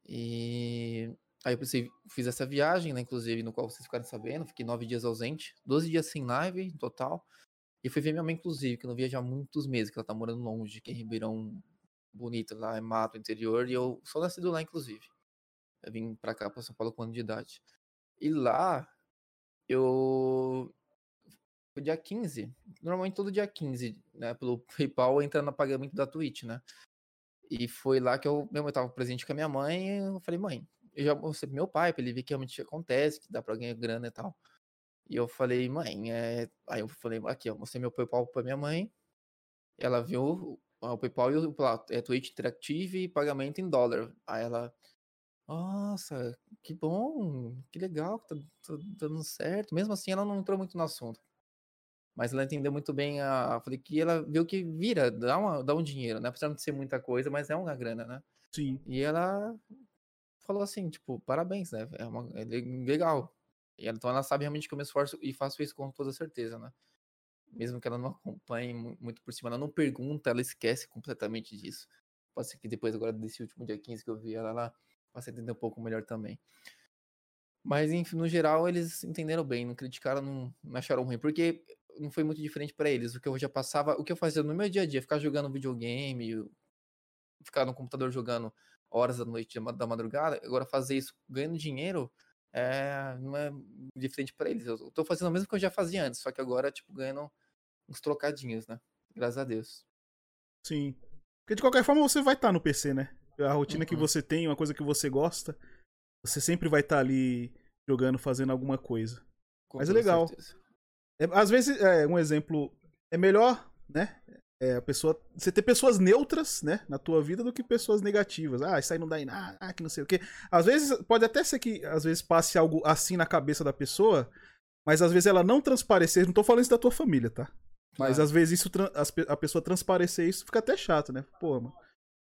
E aí eu pensei, fiz essa viagem, né, inclusive, no qual vocês ficaram sabendo, fiquei nove dias ausente, 12 dias sem live, total. E fui ver minha mãe, inclusive, que eu não via já há muitos meses, que ela tá morando longe, que é Ribeirão Bonito, lá é mato interior, e eu sou nascido lá, inclusive. Eu vim pra cá, pra São Paulo, com um ano de idade. E lá, eu. Foi dia 15. Normalmente todo dia 15, né? Pelo PayPal entra no pagamento da Twitch, né? E foi lá que eu, meu, eu tava presente com a minha mãe. Eu falei, mãe, eu já mostrei pro meu pai, pra ele ver que realmente acontece, que dá pra ganhar grana e tal. E eu falei, mãe, é. Aí eu falei, aqui, ó, mostrei meu PayPal pra minha mãe. Ela viu o, PayPal e o é Twitch Interactive e pagamento em dólar. Aí ela, Nossa, que bom, que legal, tá, tá dando certo. Mesmo assim, ela não entrou muito no assunto. Mas ela entendeu muito bem a. Falei que ela viu que vira, dá, uma, dá um dinheiro, né? Apesar de ser muita coisa, mas é uma grana, né? Sim. E ela falou assim, tipo, parabéns, né? É, uma, é legal. Então ela sabe realmente que eu me esforço e faço isso com toda certeza, né? Mesmo que ela não acompanhe muito por cima, ela não pergunta, ela esquece completamente disso. Pode ser que depois, agora desse último dia 15 que eu vi ela lá, possa entender um pouco melhor também. Mas, enfim, no geral, eles entenderam bem, não criticaram, não, não acharam ruim, porque não foi muito diferente para eles. O que eu já passava, o que eu fazia no meu dia a dia, ficar jogando videogame, ficar no computador jogando horas da noite, da madrugada, agora fazer isso ganhando dinheiro, é, não é diferente para eles. Eu tô fazendo o mesmo que eu já fazia antes, só que agora, tipo, ganhando uns trocadinhos, né? Graças a Deus. Sim. Porque de qualquer forma você vai estar tá no PC, né? A rotina uhum. que você tem, uma coisa que você gosta, você sempre vai estar tá ali jogando, fazendo alguma coisa. Com Mas é legal. É, às vezes, é, um exemplo, é melhor, né? É, a pessoa, você ter pessoas neutras, né, na tua vida do que pessoas negativas. Ah, isso aí não dá em nada, ah, que não sei o quê. Às vezes, pode até ser que às vezes passe algo assim na cabeça da pessoa, mas às vezes ela não transparecer. Não tô falando isso da tua família, tá? Mas claro. às vezes isso, a pessoa transparecer isso fica até chato, né? Pô, mano.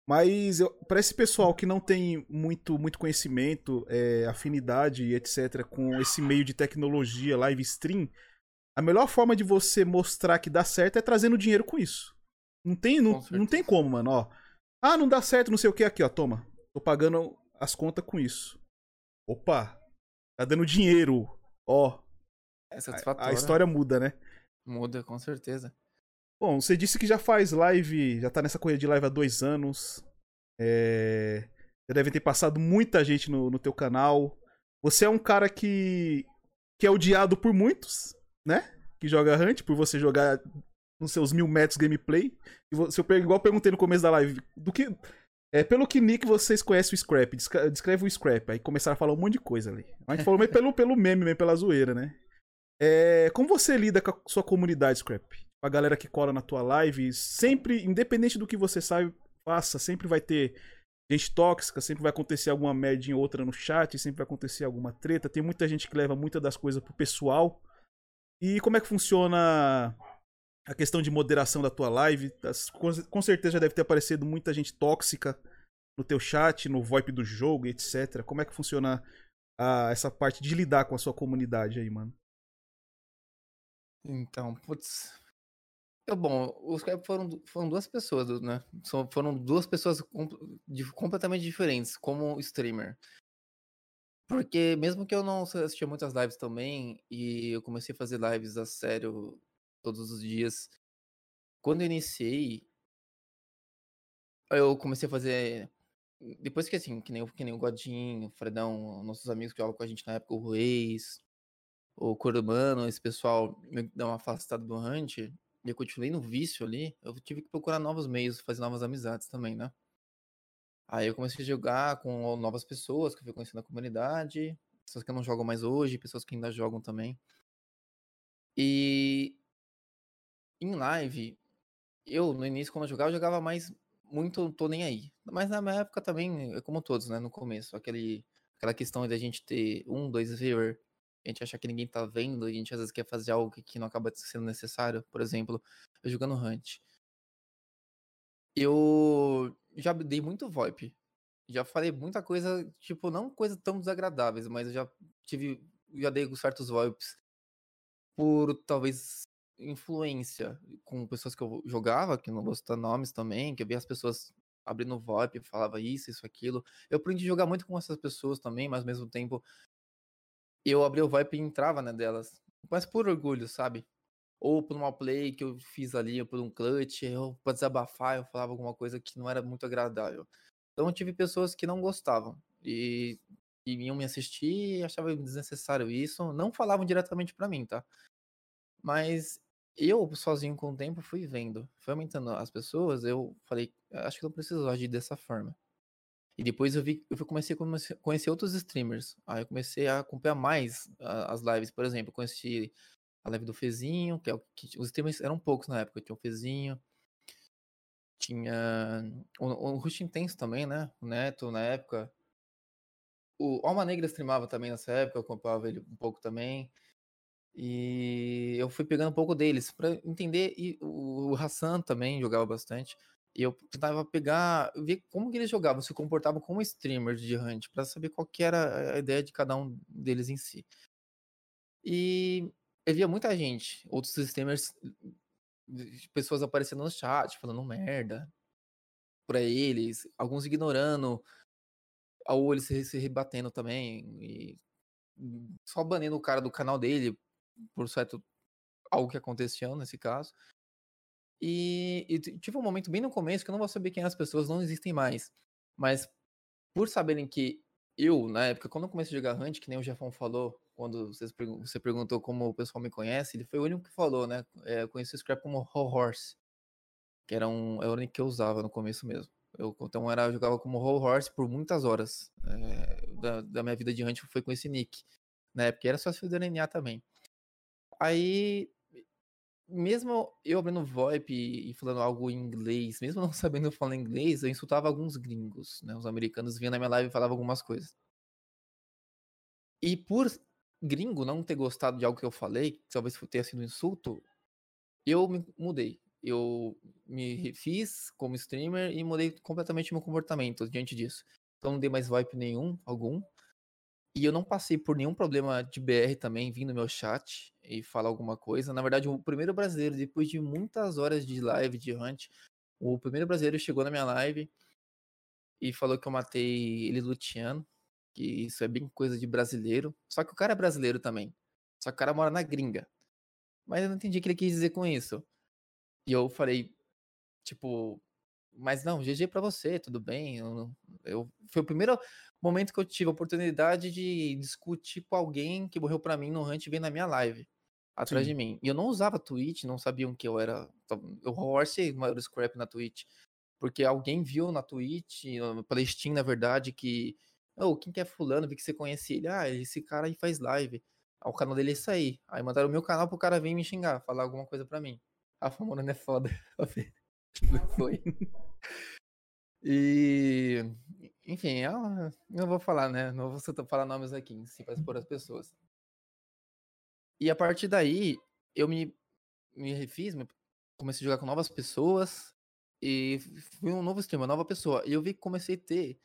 Mas para esse pessoal que não tem muito, muito conhecimento, é, afinidade e etc. com esse meio de tecnologia, live stream, a melhor forma de você mostrar que dá certo é trazendo dinheiro com isso. Não tem, não, não tem como, mano, ó. Ah, não dá certo, não sei o que aqui, ó. Toma. Tô pagando as contas com isso. Opa. Tá dando dinheiro. Ó. É satisfatório. A, a história muda, né? Muda, com certeza. Bom, você disse que já faz live, já tá nessa corrida de live há dois anos. É... Já deve ter passado muita gente no, no teu canal. Você é um cara que, que é odiado por muitos, né? Que joga Hunt, por você jogar nos seus mil metros gameplay. E você, eu, igual eu perguntei no começo da live, do que. É, pelo que Nick vocês conhecem o Scrap, descreve o Scrap. Aí começaram a falar um monte de coisa ali. A gente falou meio pelo, pelo meme, meio pela zoeira, né? É, como você lida com a sua comunidade, Scrap? A galera que cola na tua live, sempre, independente do que você sabe, faça, sempre vai ter gente tóxica, sempre vai acontecer alguma merdinha ou outra no chat, sempre vai acontecer alguma treta. Tem muita gente que leva muitas das coisas pro pessoal. E como é que funciona a questão de moderação da tua live? Com certeza já deve ter aparecido muita gente tóxica no teu chat, no VoIP do jogo, etc. Como é que funciona a, essa parte de lidar com a sua comunidade aí, mano? Então, putz. É bom, os foram, foram duas pessoas, né? Foram duas pessoas completamente diferentes como streamer. Porque mesmo que eu não assistia muitas lives também, e eu comecei a fazer lives a sério todos os dias, quando eu iniciei, eu comecei a fazer. Depois que assim, que nem, que nem o Godinho, o Fredão, nossos amigos que jogam com a gente na época, o Reis, o Corumano, esse pessoal me deu uma afastada do Hunt, e eu continuei no vício ali, eu tive que procurar novos meios, fazer novas amizades também, né? Aí eu comecei a jogar com novas pessoas que eu fui conhecendo na comunidade, pessoas que não jogam mais hoje, pessoas que ainda jogam também. E em live, eu no início quando eu jogava, eu jogava mais muito tô nem aí. Mas na minha época também, é como todos, né, no começo, aquele aquela questão de a gente ter um, dois viewer a gente achar que ninguém tá vendo, a gente às vezes quer fazer algo que, que não acaba sendo necessário. Por exemplo, eu jogando Hunt. Eu já dei muito VoIP. Já falei muita coisa, tipo, não coisas tão desagradáveis, mas eu já tive, já dei certos VoIPs por talvez influência com pessoas que eu jogava, que não vou citar nomes também, que eu via as pessoas abrindo VoIP, falava isso, isso, aquilo. Eu aprendi a jogar muito com essas pessoas também, mas ao mesmo tempo eu abri o VoIP e entrava né, delas. Mas por orgulho, sabe? Ou por uma play que eu fiz ali, ou por um clutch, ou pra desabafar, eu falava alguma coisa que não era muito agradável. Então eu tive pessoas que não gostavam. E, e iam me assistir e achavam desnecessário isso. Não falavam diretamente para mim, tá? Mas eu, sozinho com o tempo, fui vendo. Foi aumentando as pessoas, eu falei, acho que eu preciso agir dessa forma. E depois eu vi, eu comecei a conhecer outros streamers. Aí eu comecei a acompanhar mais as lives. Por exemplo, conheci a live do Fezinho, que é o que os streamers eram poucos na época. Tinha o Fezinho, tinha o, o Rush Intenso também, né? O Neto na época. o Alma Negra streamava também nessa época, eu acompanhava ele um pouco também. E eu fui pegando um pouco deles para entender. E o Hassan também jogava bastante. E eu tentava pegar, ver como que eles jogavam, se comportavam como streamers de Hunt, para saber qual que era a ideia de cada um deles em si. E eu via muita gente, outros streamers, pessoas aparecendo no chat, falando merda pra eles, alguns ignorando, ou eles se, rebatendo também, e só banendo o cara do canal dele por certo algo que aconteceu nesse caso. E, e tive um momento bem no começo que eu não vou saber quem as pessoas não existem mais. Mas por saberem que eu, na época, quando eu comecei a jogar Hunt, que nem o Jefão falou, quando você perguntou como o pessoal me conhece, ele foi o único que falou, né? É, eu conheci o Scrap como Ho Horse, que era um, era o único que eu usava no começo mesmo. Eu, então era, eu jogava como Ho Horse por muitas horas é, da, da, minha vida de Hunt, foi com esse nick. Na época era só se do também. Aí mesmo eu abrindo VoIP e falando algo em inglês, mesmo não sabendo falar inglês, eu insultava alguns gringos, né? Os americanos vinham na minha live e falavam algumas coisas. E por gringo não ter gostado de algo que eu falei, que talvez tenha sido um insulto, eu me mudei. Eu me refiz como streamer e mudei completamente meu comportamento diante disso. Então não dei mais VoIP nenhum, algum. E eu não passei por nenhum problema de BR também, vindo no meu chat e falar alguma coisa. Na verdade, o primeiro brasileiro, depois de muitas horas de live de Hunt, o primeiro brasileiro chegou na minha live e falou que eu matei ele luteando, que isso é bem coisa de brasileiro. Só que o cara é brasileiro também. Só que o cara mora na gringa. Mas eu não entendi o que ele quis dizer com isso. E eu falei, tipo, mas não, GG para você, tudo bem. Eu, eu, foi o primeiro momento que eu tive a oportunidade de discutir com alguém que morreu para mim no Hunt vem na minha live atrás Sim. de mim. E eu não usava Twitch, não sabiam que eu era. Eu horse maior scrap na Twitch. Porque alguém viu na Twitch, pela Steam, na verdade, que. Oh, quem que é fulano? Vi que você conhece ele. Ah, esse cara aí faz live. Ah, o canal dele é isso aí. Aí mandaram o meu canal pro cara vir me xingar, falar alguma coisa pra mim. A Famona não é foda. Foi. E, enfim, eu não vou falar, né? Não vou falar nomes aqui si para expor as pessoas. E a partir daí, eu me, me refiz, comecei a jogar com novas pessoas e fui um novo streamer, uma nova pessoa. E eu vi que comecei a ter,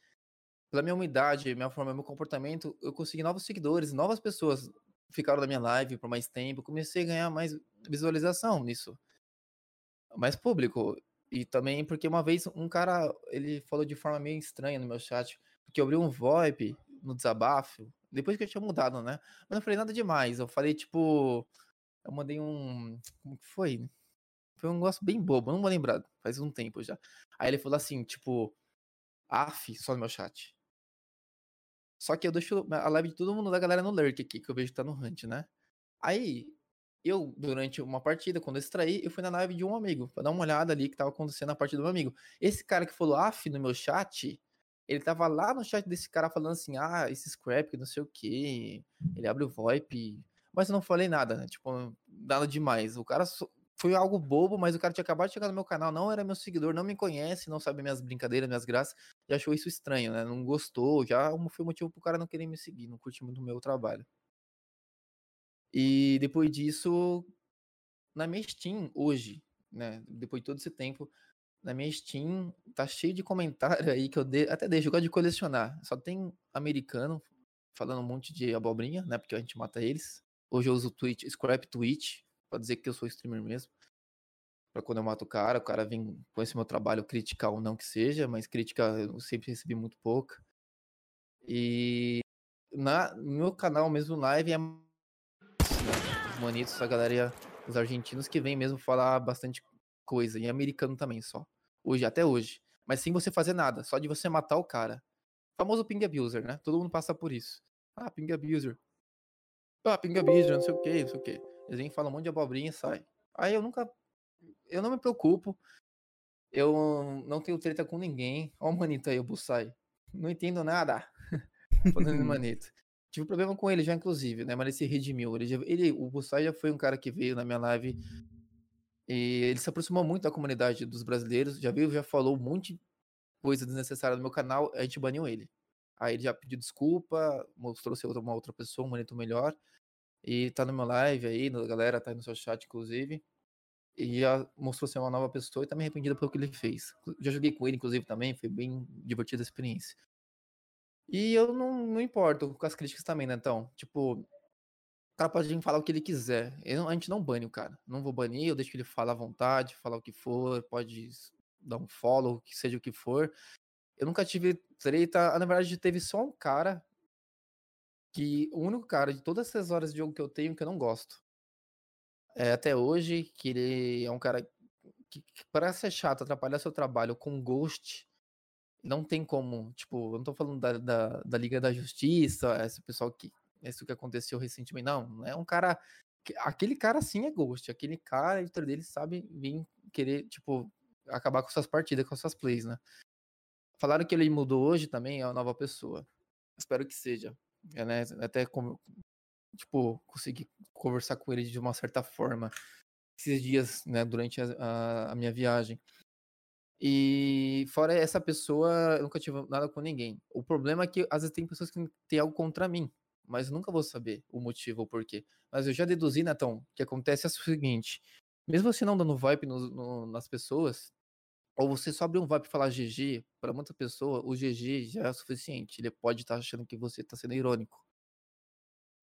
pela minha umidade, minha forma, meu comportamento, eu consegui novos seguidores, novas pessoas ficaram na minha live por mais tempo, comecei a ganhar mais visualização nisso. Mais público. E também porque uma vez um cara, ele falou de forma meio estranha no meu chat, porque eu abri um VoIP no desabafo, depois que eu tinha mudado, né? Mas não falei nada demais. Eu falei, tipo. Eu mandei um. Como que foi? Foi um negócio bem bobo, não vou lembrar. Faz um tempo já. Aí ele falou assim, tipo. Af, só no meu chat. Só que eu deixo a live de todo mundo da galera no lurk aqui, que eu vejo que tá no hunt, né? Aí, eu, durante uma partida, quando eu extraí, eu fui na live de um amigo, pra dar uma olhada ali que tava acontecendo na partida do meu amigo. Esse cara que falou af no meu chat, ele tava lá no chat desse cara falando assim, ah, esse scrap, não sei o que, ele abre o VoIP, mas eu não falei nada, né? Tipo, nada demais. O cara foi algo bobo, mas o cara tinha acabado de chegar no meu canal, não era meu seguidor, não me conhece, não sabe minhas brincadeiras, minhas graças, e achou isso estranho, né? Não gostou, já foi motivo pro cara não querer me seguir, não curte muito o meu trabalho. E depois disso, na minha Steam, hoje, né, depois de todo esse tempo, na minha Steam tá cheio de comentário aí que eu de... até deixo, eu gosto de colecionar. Só tem americano falando um monte de abobrinha, né, porque a gente mata eles. Hoje eu uso Twitch, Scrap Twitch, pra dizer que eu sou streamer mesmo. Pra quando eu mato o cara, o cara vem com esse meu trabalho criticar ou não que seja, mas crítica eu sempre recebi muito pouca. E na, no meu canal mesmo live é os manitos, a galera, os argentinos que vem mesmo falar bastante coisa, e americano também só. Hoje, até hoje. Mas sem você fazer nada, só de você matar o cara. O famoso ping abuser, né? Todo mundo passa por isso. Ah, ping abuser. Ah, ping abuser, não sei o que, não sei o que. Eles vêm, falam um monte de abobrinha e sai. Aí eu nunca. Eu não me preocupo. Eu não tenho treta com ninguém. Ó o manito aí, o Bussai. Não entendo nada. Falando manito. Tive problema com ele já, inclusive, né? Mas ele se redimiu. Ele, já, ele o Bussai já foi um cara que veio na minha live e ele se aproximou muito da comunidade dos brasileiros. Já veio, já falou um monte de coisa desnecessária no meu canal. A gente baniu ele. Aí ele já pediu desculpa, mostrou ser uma outra pessoa, um momento melhor. E tá no meu live aí, a galera tá aí no seu chat, inclusive. E já mostrou ser uma nova pessoa e tá me arrependido pelo que ele fez. Já joguei com ele, inclusive, também, foi bem divertida a experiência. E eu não, não importo com as críticas também, né? Então, tipo, o cara pode falar o que ele quiser. Eu, a gente não bane o cara. Não vou banir, eu deixo ele falar à vontade, falar o que for, pode dar um follow, que seja o que for. Eu nunca tive treta. Na verdade, teve só um cara que o único cara de todas essas horas de jogo que eu tenho que eu não gosto. É, até hoje, que ele é um cara que, que ser chato, atrapalhar seu trabalho com Ghost. Não tem como, tipo, eu não tô falando da, da, da Liga da Justiça, esse pessoal que. Isso que aconteceu recentemente. Não, é um cara. Aquele cara sim é Ghost. Aquele cara, a dele sabe vir querer, tipo, acabar com suas partidas, com suas plays, né? Falaram que ele mudou hoje também, é uma nova pessoa. Espero que seja. É, né? Até como, tipo, consegui conversar com ele de uma certa forma esses dias, né, durante a, a minha viagem. E fora essa pessoa, eu nunca tive nada com ninguém. O problema é que às vezes tem pessoas que têm algo contra mim, mas nunca vou saber o motivo ou porquê. Mas eu já deduzi, Netão, que acontece é o seguinte: mesmo você não dando vibe no, no, nas pessoas, ou você só abrir um VAP e falar GG, para muita pessoa, o GG já é suficiente. Ele pode estar tá achando que você está sendo irônico.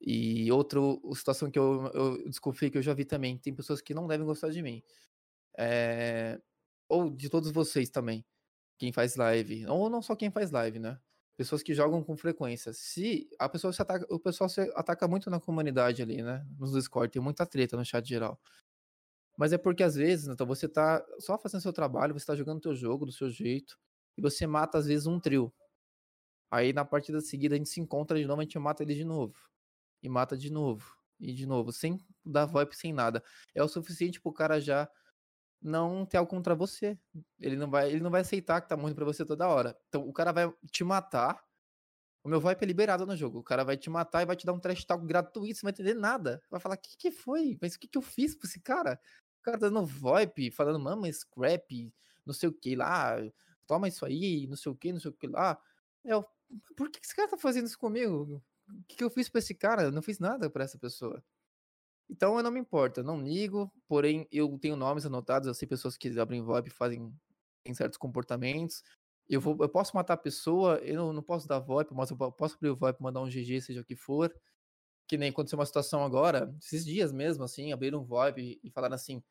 E outra situação que eu, eu desconfio que eu já vi também, tem pessoas que não devem gostar de mim. É... Ou de todos vocês também, quem faz live. Ou não só quem faz live, né? Pessoas que jogam com frequência. Se a pessoa se ataca, o pessoal se ataca muito na comunidade ali, né? Nos Discord, tem muita treta no chat geral. Mas é porque às vezes, então você tá só fazendo seu trabalho, você tá jogando teu jogo do seu jeito, e você mata às vezes um trio. Aí na partida seguida a gente se encontra de novo, a gente mata ele de novo. E mata de novo. E de novo, sem dar VoIP, sem nada. É o suficiente pro cara já não ter algo contra você. Ele não vai, ele não vai aceitar que tá morrendo pra você toda hora. Então o cara vai te matar. O meu VoIP é liberado no jogo. O cara vai te matar e vai te dar um trash talk gratuito, você não vai entender nada. Vai falar, o que, que foi? Mas o que, que eu fiz pra esse cara? cara dando VoIP, falando, mama, scrap, não sei o que lá, toma isso aí, não sei o que, não sei o que lá. Eu, por que esse cara tá fazendo isso comigo? O que, que eu fiz pra esse cara? Eu não fiz nada para essa pessoa. Então eu não me importo, eu não ligo, porém eu tenho nomes anotados, eu sei pessoas que abrem VoIP fazem em certos comportamentos. Eu, vou, eu posso matar a pessoa, eu não, não posso dar VoIP, mas eu posso abrir o VoIP, mandar um GG, seja o que for. Que nem aconteceu uma situação agora, esses dias mesmo, assim, abriram um VoIP e falaram assim: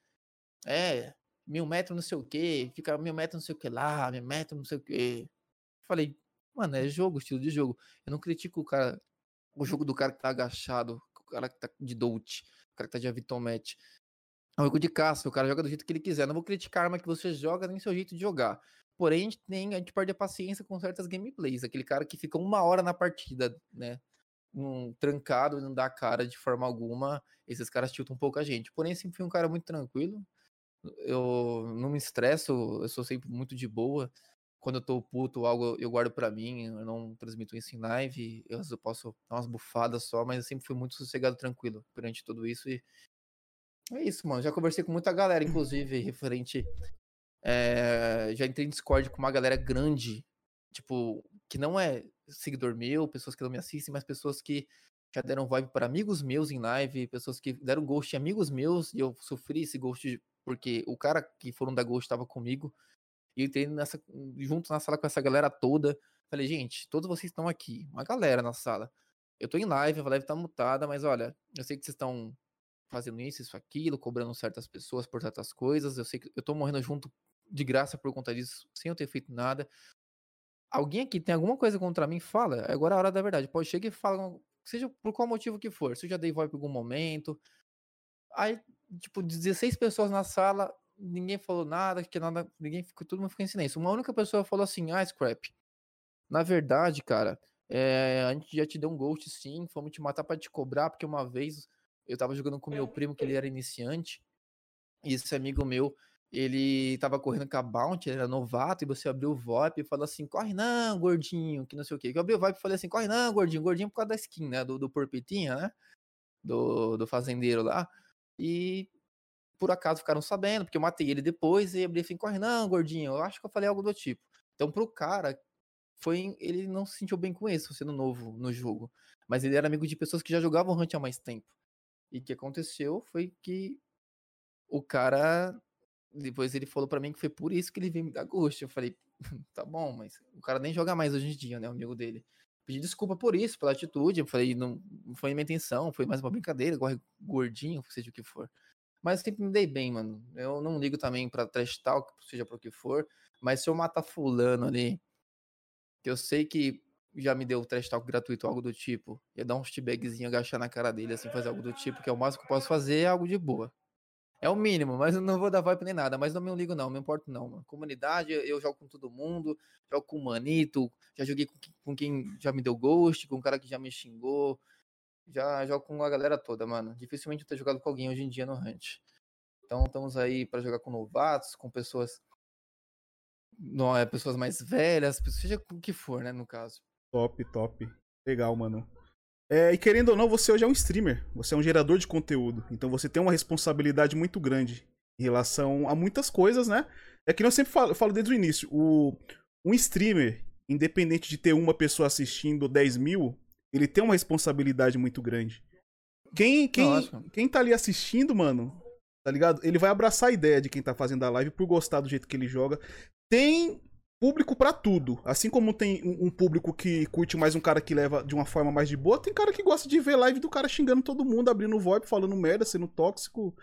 é, mil metros não sei o que, fica mil metros não sei o que lá, mil metros não sei o que. Falei, mano, é jogo, estilo de jogo. Eu não critico o cara, o jogo do cara que tá agachado, o cara que tá de Dolt, o cara que tá de Avitomete. É um jogo de caça, o cara joga do jeito que ele quiser. Não vou criticar arma que você joga, nem seu jeito de jogar. Porém, a gente, tem, a gente perde a paciência com certas gameplays. Aquele cara que fica uma hora na partida, né? Um, trancado não dá cara de forma alguma. Esses caras tiltam um pouco a gente. Porém, sempre fui um cara muito tranquilo eu não me estresso, eu sou sempre muito de boa. Quando eu tô puto, algo eu guardo para mim, eu não transmito isso em live, eu, posso dar umas bufadas só, mas eu sempre fui muito sossegado, tranquilo perante tudo isso. E é isso, mano. Já conversei com muita galera, inclusive, referente. É, já entrei em Discord com uma galera grande, tipo, que não é seguidor meu, pessoas que não me assistem, mas pessoas que já deram vibe para amigos meus em live, pessoas que deram ghost em amigos meus, e eu sofri esse ghost porque o cara que foram da Ghost estava comigo, e eu entrei nessa, junto na sala com essa galera toda. Falei, gente, todos vocês estão aqui, uma galera na sala. Eu tô em live, a live tá mutada, mas olha, eu sei que vocês estão fazendo isso, isso, aquilo, cobrando certas pessoas por certas coisas. Eu sei que eu tô morrendo junto de graça por conta disso, sem eu ter feito nada. Alguém aqui tem alguma coisa contra mim? Fala. Agora é a hora da verdade. Pode chegar e fala, seja por qual motivo que for. Se eu já dei voz em algum momento. Aí tipo, 16 pessoas na sala, ninguém falou nada, que nada, ninguém ficou, todo mundo ficou em silêncio. Uma única pessoa falou assim: "Ah, scrap. Na verdade, cara, é, a gente já te deu um ghost sim, fomos te matar para te cobrar, porque uma vez eu tava jogando com meu primo, que ele era iniciante, e esse amigo meu, ele tava correndo com a Bounty, ele era novato, e você abriu o VoIP e falou assim, corre não, gordinho, que não sei o que. Eu abri o VoIP e falei assim, corre não, gordinho, gordinho por causa da skin, né, do, do porpetinha, né, do, do fazendeiro lá. E por acaso ficaram sabendo, porque eu matei ele depois e ele assim, corre, não, gordinho, eu acho que eu falei algo do tipo. Então, pro cara foi ele não se sentiu bem com isso, sendo novo no jogo. Mas ele era amigo de pessoas que já jogavam Hunt há mais tempo. E o que aconteceu foi que o cara. Depois ele falou para mim que foi por isso que ele veio me dar gosto. Eu falei, tá bom, mas o cara nem joga mais hoje em dia, né? O amigo dele. Pedi desculpa por isso, pela atitude. Eu falei, não, não foi minha intenção, foi mais uma brincadeira, gordinho, seja o que for. Mas sempre me dei bem, mano. Eu não ligo também pra trash talk, seja pro que for. Mas se eu matar fulano ali, que eu sei que já me deu trash talk gratuito, algo do tipo, ia dar um teabagzinho, agachar na cara dele, assim, fazer algo do tipo, que é o máximo que eu posso fazer, é algo de boa. É o mínimo, mas eu não vou dar vibe nem nada. Mas não me ligo, não, não me importo, não, mano. Comunidade, eu jogo com todo mundo, jogo com o Manito, já joguei com, com quem já me deu ghost, com um cara que já me xingou. Já jogo com a galera toda, mano. Dificilmente eu ter jogado com alguém hoje em dia no Hunt. Então estamos aí para jogar com novatos, com pessoas. Não, é, pessoas mais velhas, seja o que for, né, no caso. Top, top. Legal, mano. É, e querendo ou não, você hoje é um streamer, você é um gerador de conteúdo, então você tem uma responsabilidade muito grande em relação a muitas coisas, né? É que eu sempre falo, eu falo desde o início, o, um streamer, independente de ter uma pessoa assistindo 10 mil, ele tem uma responsabilidade muito grande. Quem, quem, quem tá ali assistindo, mano, tá ligado? Ele vai abraçar a ideia de quem tá fazendo a live por gostar do jeito que ele joga. Tem público para tudo. Assim como tem um, público que curte mais um cara que leva de uma forma mais de boa, tem cara que gosta de ver live do cara xingando todo mundo, abrindo o VoIP, falando merda, sendo tóxico,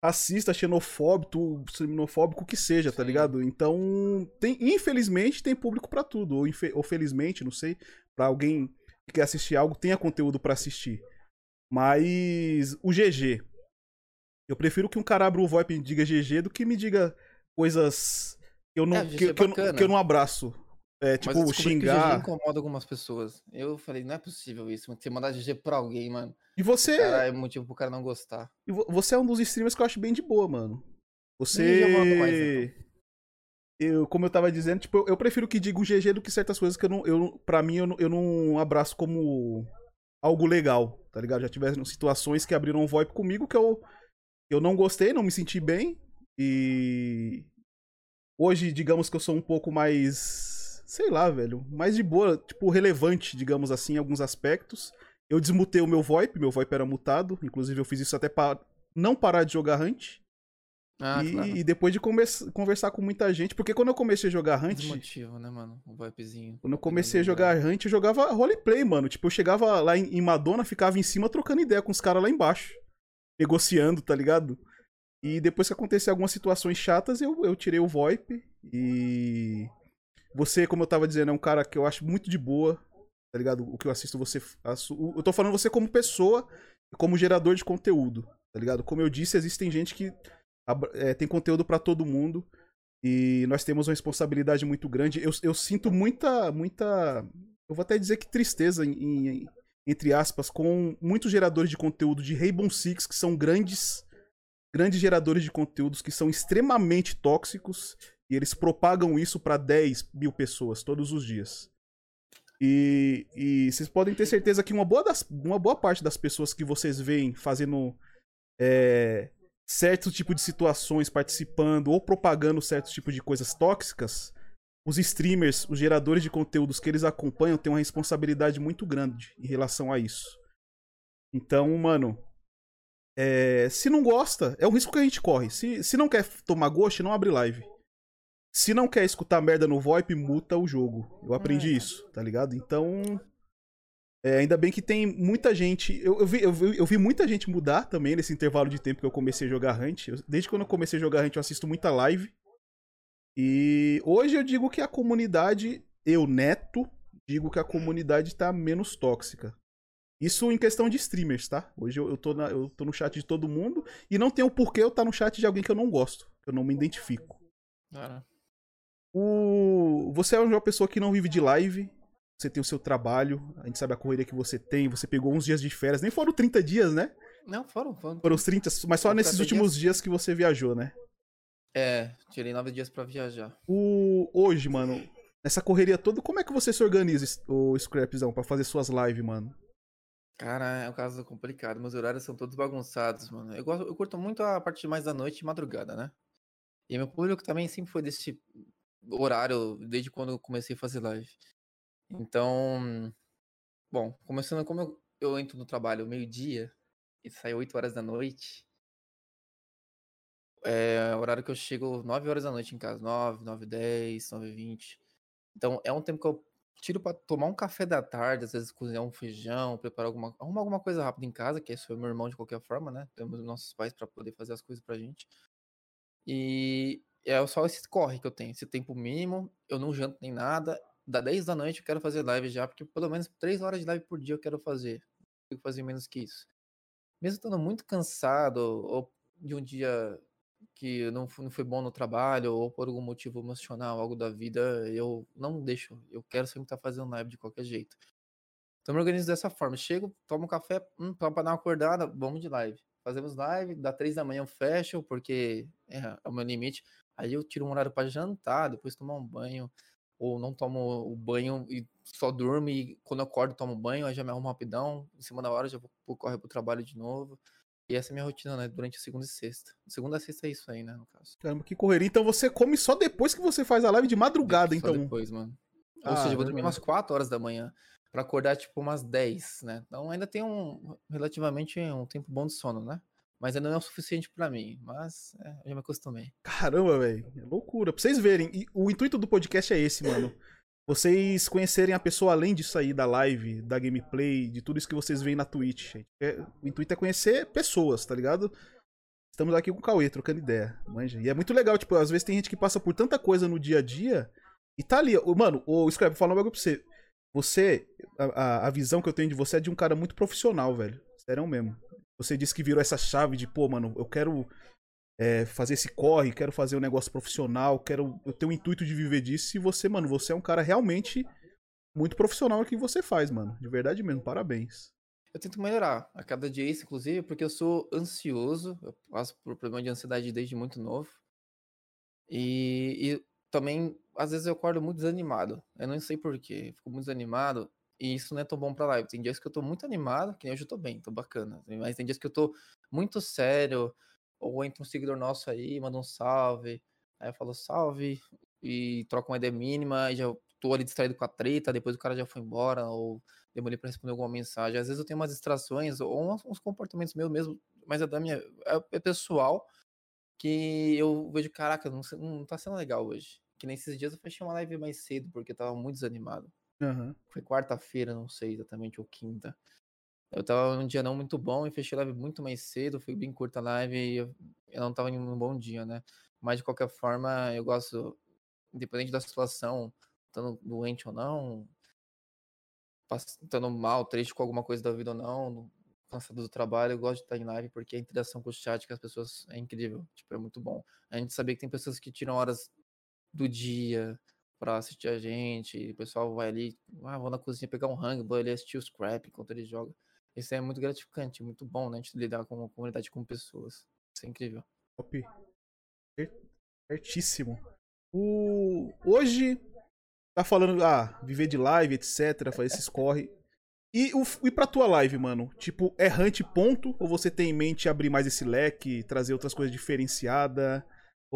racista, xenofóbico, xenofóbico, o que seja, tá Sim. tá ligado? Então, tem, infelizmente, tem público para tudo. Ou, ou, felizmente, não sei, para alguém quer assistir algo, tenha conteúdo para assistir. Mas o GG. Eu prefiro que um cara abra o VoIP e diga GG do que me diga coisas eu não, é, que, é que, eu, que, eu, não abraço. É, tipo, Mas xingar. Que incomoda algumas pessoas. Eu falei, não é possível isso, você mandar GG pra alguém, mano. E você. Cara, é motivo pro cara não gostar. E você é um dos streamers que eu acho bem de boa, mano. Você. Eu mais, então. Eu, como eu tava dizendo, tipo, eu, eu prefiro que diga um GG do que certas coisas que eu não. Eu, pra mim, eu eu não abraço como algo legal, tá ligado? Já tiveram situações que abriram um VoIP comigo que eu, eu não gostei, não me senti bem. E Hoje, digamos que eu sou um pouco mais. Sei lá, velho. Mais de boa, tipo, relevante, digamos assim, em alguns aspectos. Eu desmutei o meu VoIP, meu VoIP era mutado. Inclusive, eu fiz isso até para não parar de jogar Hunt. Ah, e, claro. e, depois de conversar com muita gente, porque quando eu comecei a jogar Hunt. motivo, né, mano? Um VoIPzinho. Quando eu comecei a jogar Hunt, eu jogava roleplay, mano. Tipo, eu chegava lá em Madonna, ficava em cima trocando ideia com os caras lá embaixo. Negociando, tá ligado? E depois que aconteceu algumas situações chatas, eu, eu tirei o VoIP. E. Você, como eu tava dizendo, é um cara que eu acho muito de boa. Tá ligado? O que eu assisto você. Eu tô falando você como pessoa como gerador de conteúdo. Tá ligado? Como eu disse, existem gente que é, tem conteúdo para todo mundo. E nós temos uma responsabilidade muito grande. Eu, eu sinto muita. muita. Eu vou até dizer que tristeza, em, em, entre aspas, com muitos geradores de conteúdo de Rainbow Six que são grandes grandes geradores de conteúdos que são extremamente tóxicos e eles propagam isso para 10 mil pessoas todos os dias. E, e, vocês podem ter certeza que uma boa, das, uma boa parte das pessoas que vocês veem fazendo é, certo tipo de situações, participando ou propagando certo tipo de coisas tóxicas, os streamers, os geradores de conteúdos que eles acompanham têm uma responsabilidade muito grande em relação a isso. Então, mano, é, se não gosta, é um risco que a gente corre. Se, se não quer tomar gosto, não abre live. Se não quer escutar merda no VoIP, muta o jogo. Eu aprendi é. isso, tá ligado? Então. É, ainda bem que tem muita gente. Eu, eu, vi, eu, vi, eu vi muita gente mudar também nesse intervalo de tempo que eu comecei a jogar Hunt. Eu, desde quando eu comecei a jogar Hunt, eu assisto muita live. E hoje eu digo que a comunidade, eu, neto, digo que a comunidade tá menos tóxica. Isso em questão de streamers, tá? Hoje eu, eu, tô, na, eu tô no chat de todo mundo e não tem o porquê eu estar tá no chat de alguém que eu não gosto, que eu não me identifico. Cara. O... Você é uma pessoa que não vive de live, você tem o seu trabalho, a gente sabe a correria que você tem, você pegou uns dias de férias, nem foram 30 dias, né? Não, foram, foram. Foram os 30, mas só nesses últimos dias. dias que você viajou, né? É, tirei nove dias para viajar. O... Hoje, mano, nessa correria toda, como é que você se organiza, o Scrapzão, para fazer suas lives, mano? Cara, é um caso complicado. Meus horários são todos bagunçados, mano. Eu, gosto, eu curto muito a parte mais da noite e madrugada, né? E meu público também sempre foi desse horário, desde quando eu comecei a fazer live. Então, bom, começando como eu, eu entro no trabalho meio-dia e saio 8 horas da noite, é o horário que eu chego 9 horas da noite em casa, 9, 9, 10, 9, 20. Então é um tempo que eu tiro para tomar um café da tarde, às vezes cozinhar um feijão, preparar alguma, arrumar alguma coisa rápida em casa, que esse foi meu irmão de qualquer forma, né? Temos nossos pais para poder fazer as coisas pra gente. E é só esse corre que eu tenho, esse tempo mínimo, eu não janto nem nada. Da 10 da noite eu quero fazer live já, porque pelo menos 3 horas de live por dia eu quero fazer. Eu fazer menos que isso. Mesmo estando muito cansado, ou de um dia que não foi, não foi bom no trabalho ou por algum motivo emocional, algo da vida, eu não deixo. Eu quero sempre estar fazendo live de qualquer jeito. Então me organizo dessa forma. Chego, tomo café, hum, para dar uma acordada, vamos de live. Fazemos live, da três da manhã eu fecho, porque é, é o meu limite. Aí eu tiro um horário para jantar, depois tomar um banho, ou não tomo o banho e só durmo e quando eu acordo tomo banho, aí já me arrumo rapidão, em cima da hora já vou correr pro trabalho de novo. E essa é a minha rotina, né? Durante a segunda e sexta. Segunda a sexta é isso aí, né? No caso. Caramba, que correria. Então você come só depois que você faz a live de madrugada, só então. depois, mano. Ou ah, seja, eu vou dormir umas 4 horas da manhã para acordar tipo umas 10, né? Então ainda tem um relativamente um tempo bom de sono, né? Mas ainda não é o suficiente para mim. Mas é, eu já me acostumei. Caramba, velho. É loucura. Pra vocês verem. E o intuito do podcast é esse, mano vocês conhecerem a pessoa além disso aí, da live, da gameplay, de tudo isso que vocês veem na Twitch. É, o intuito é conhecer pessoas, tá ligado? Estamos aqui com o Cauê, trocando ideia, manja. E é muito legal, tipo, às vezes tem gente que passa por tanta coisa no dia a dia e tá ali. Mano, o Scrap, vou falar um bagulho pra você. Você, a, a visão que eu tenho de você é de um cara muito profissional, velho. Sério mesmo. Você disse que virou essa chave de, pô, mano, eu quero é, fazer esse corre, quero fazer um negócio profissional, quero eu tenho o intuito de viver disso. E você, mano, você é um cara realmente muito profissional no que você faz, mano. De verdade mesmo, parabéns. Eu tento melhorar a cada dia isso, inclusive, porque eu sou ansioso, eu passo por problema de ansiedade desde muito novo. E, e também, às vezes, eu acordo muito desanimado. Eu não sei porquê, fico muito desanimado. E isso não é tão bom pra live. Tem dias que eu tô muito animado, que hoje eu tô bem, tô bacana. Mas tem dias que eu tô muito sério, ou entra um seguidor nosso aí, manda um salve. Aí eu falo salve e troca uma ideia mínima e já tô ali distraído com a treta, depois o cara já foi embora, ou demorei para responder alguma mensagem. Às vezes eu tenho umas distrações ou uns, uns comportamentos meus mesmo, mas é da minha. É, é, pessoal que eu vejo, caraca, não, não tá sendo legal hoje. Que nesses dias eu fechei uma live mais cedo, porque eu tava muito desanimado. Uhum. Foi quarta-feira, não sei exatamente, ou quinta. Eu tava num dia não muito bom e fechei a live muito mais cedo, foi bem curta a live e eu, não tava em um bom dia, né? Mas de qualquer forma, eu gosto, independente da situação, estando doente ou não, estando mal, triste com alguma coisa da vida ou não, cansado do trabalho, eu gosto de estar em live porque a interação com o chat com as pessoas é incrível, tipo, é muito bom. A gente sabia que tem pessoas que tiram horas do dia para assistir a gente, o pessoal vai ali, ah, vou na cozinha pegar um rango, vou ali assistir o scrap enquanto ele joga. Isso é muito gratificante, muito bom, né? A gente lidar com a comunidade, com pessoas. Isso é incrível. Top. Certíssimo. O... Hoje, tá falando, ah, viver de live, etc, fazer esses corre. E, o, e pra tua live, mano? Tipo, é hunt ponto? Ou você tem em mente abrir mais esse leque, trazer outras coisas diferenciadas?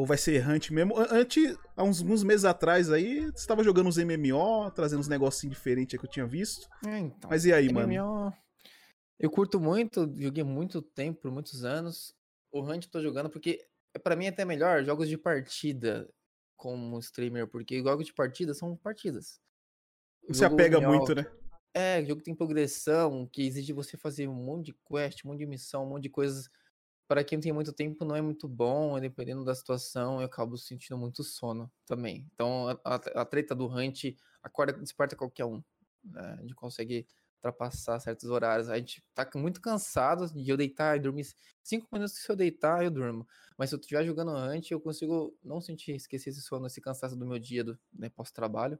Ou vai ser hunt mesmo? Antes, há uns, uns meses atrás aí, você tava jogando uns MMO, trazendo uns negocinhos diferentes que eu tinha visto. É, então, Mas e aí, MMO... mano? Eu curto muito, joguei muito tempo, por muitos anos. O Hunt eu tô jogando porque, para mim, é até melhor jogos de partida como streamer, porque jogos de partida são partidas. Você apega muito, né? É, jogo tem progressão, que exige você fazer um monte de quest, um monte de missão, um monte de coisas. Para quem tem muito tempo, não é muito bom, dependendo da situação, eu acabo sentindo muito sono também. Então, a, a, treta do Hunt acorda, desperta qualquer um. Né? A gente consegue ultrapassar certos horários. A gente tá muito cansado de eu deitar e dormir. Cinco minutos que se eu deitar, eu durmo. Mas se eu estiver jogando antes, eu consigo não sentir, esquecer esse sono, esse cansaço do meu dia, do né, pós-trabalho.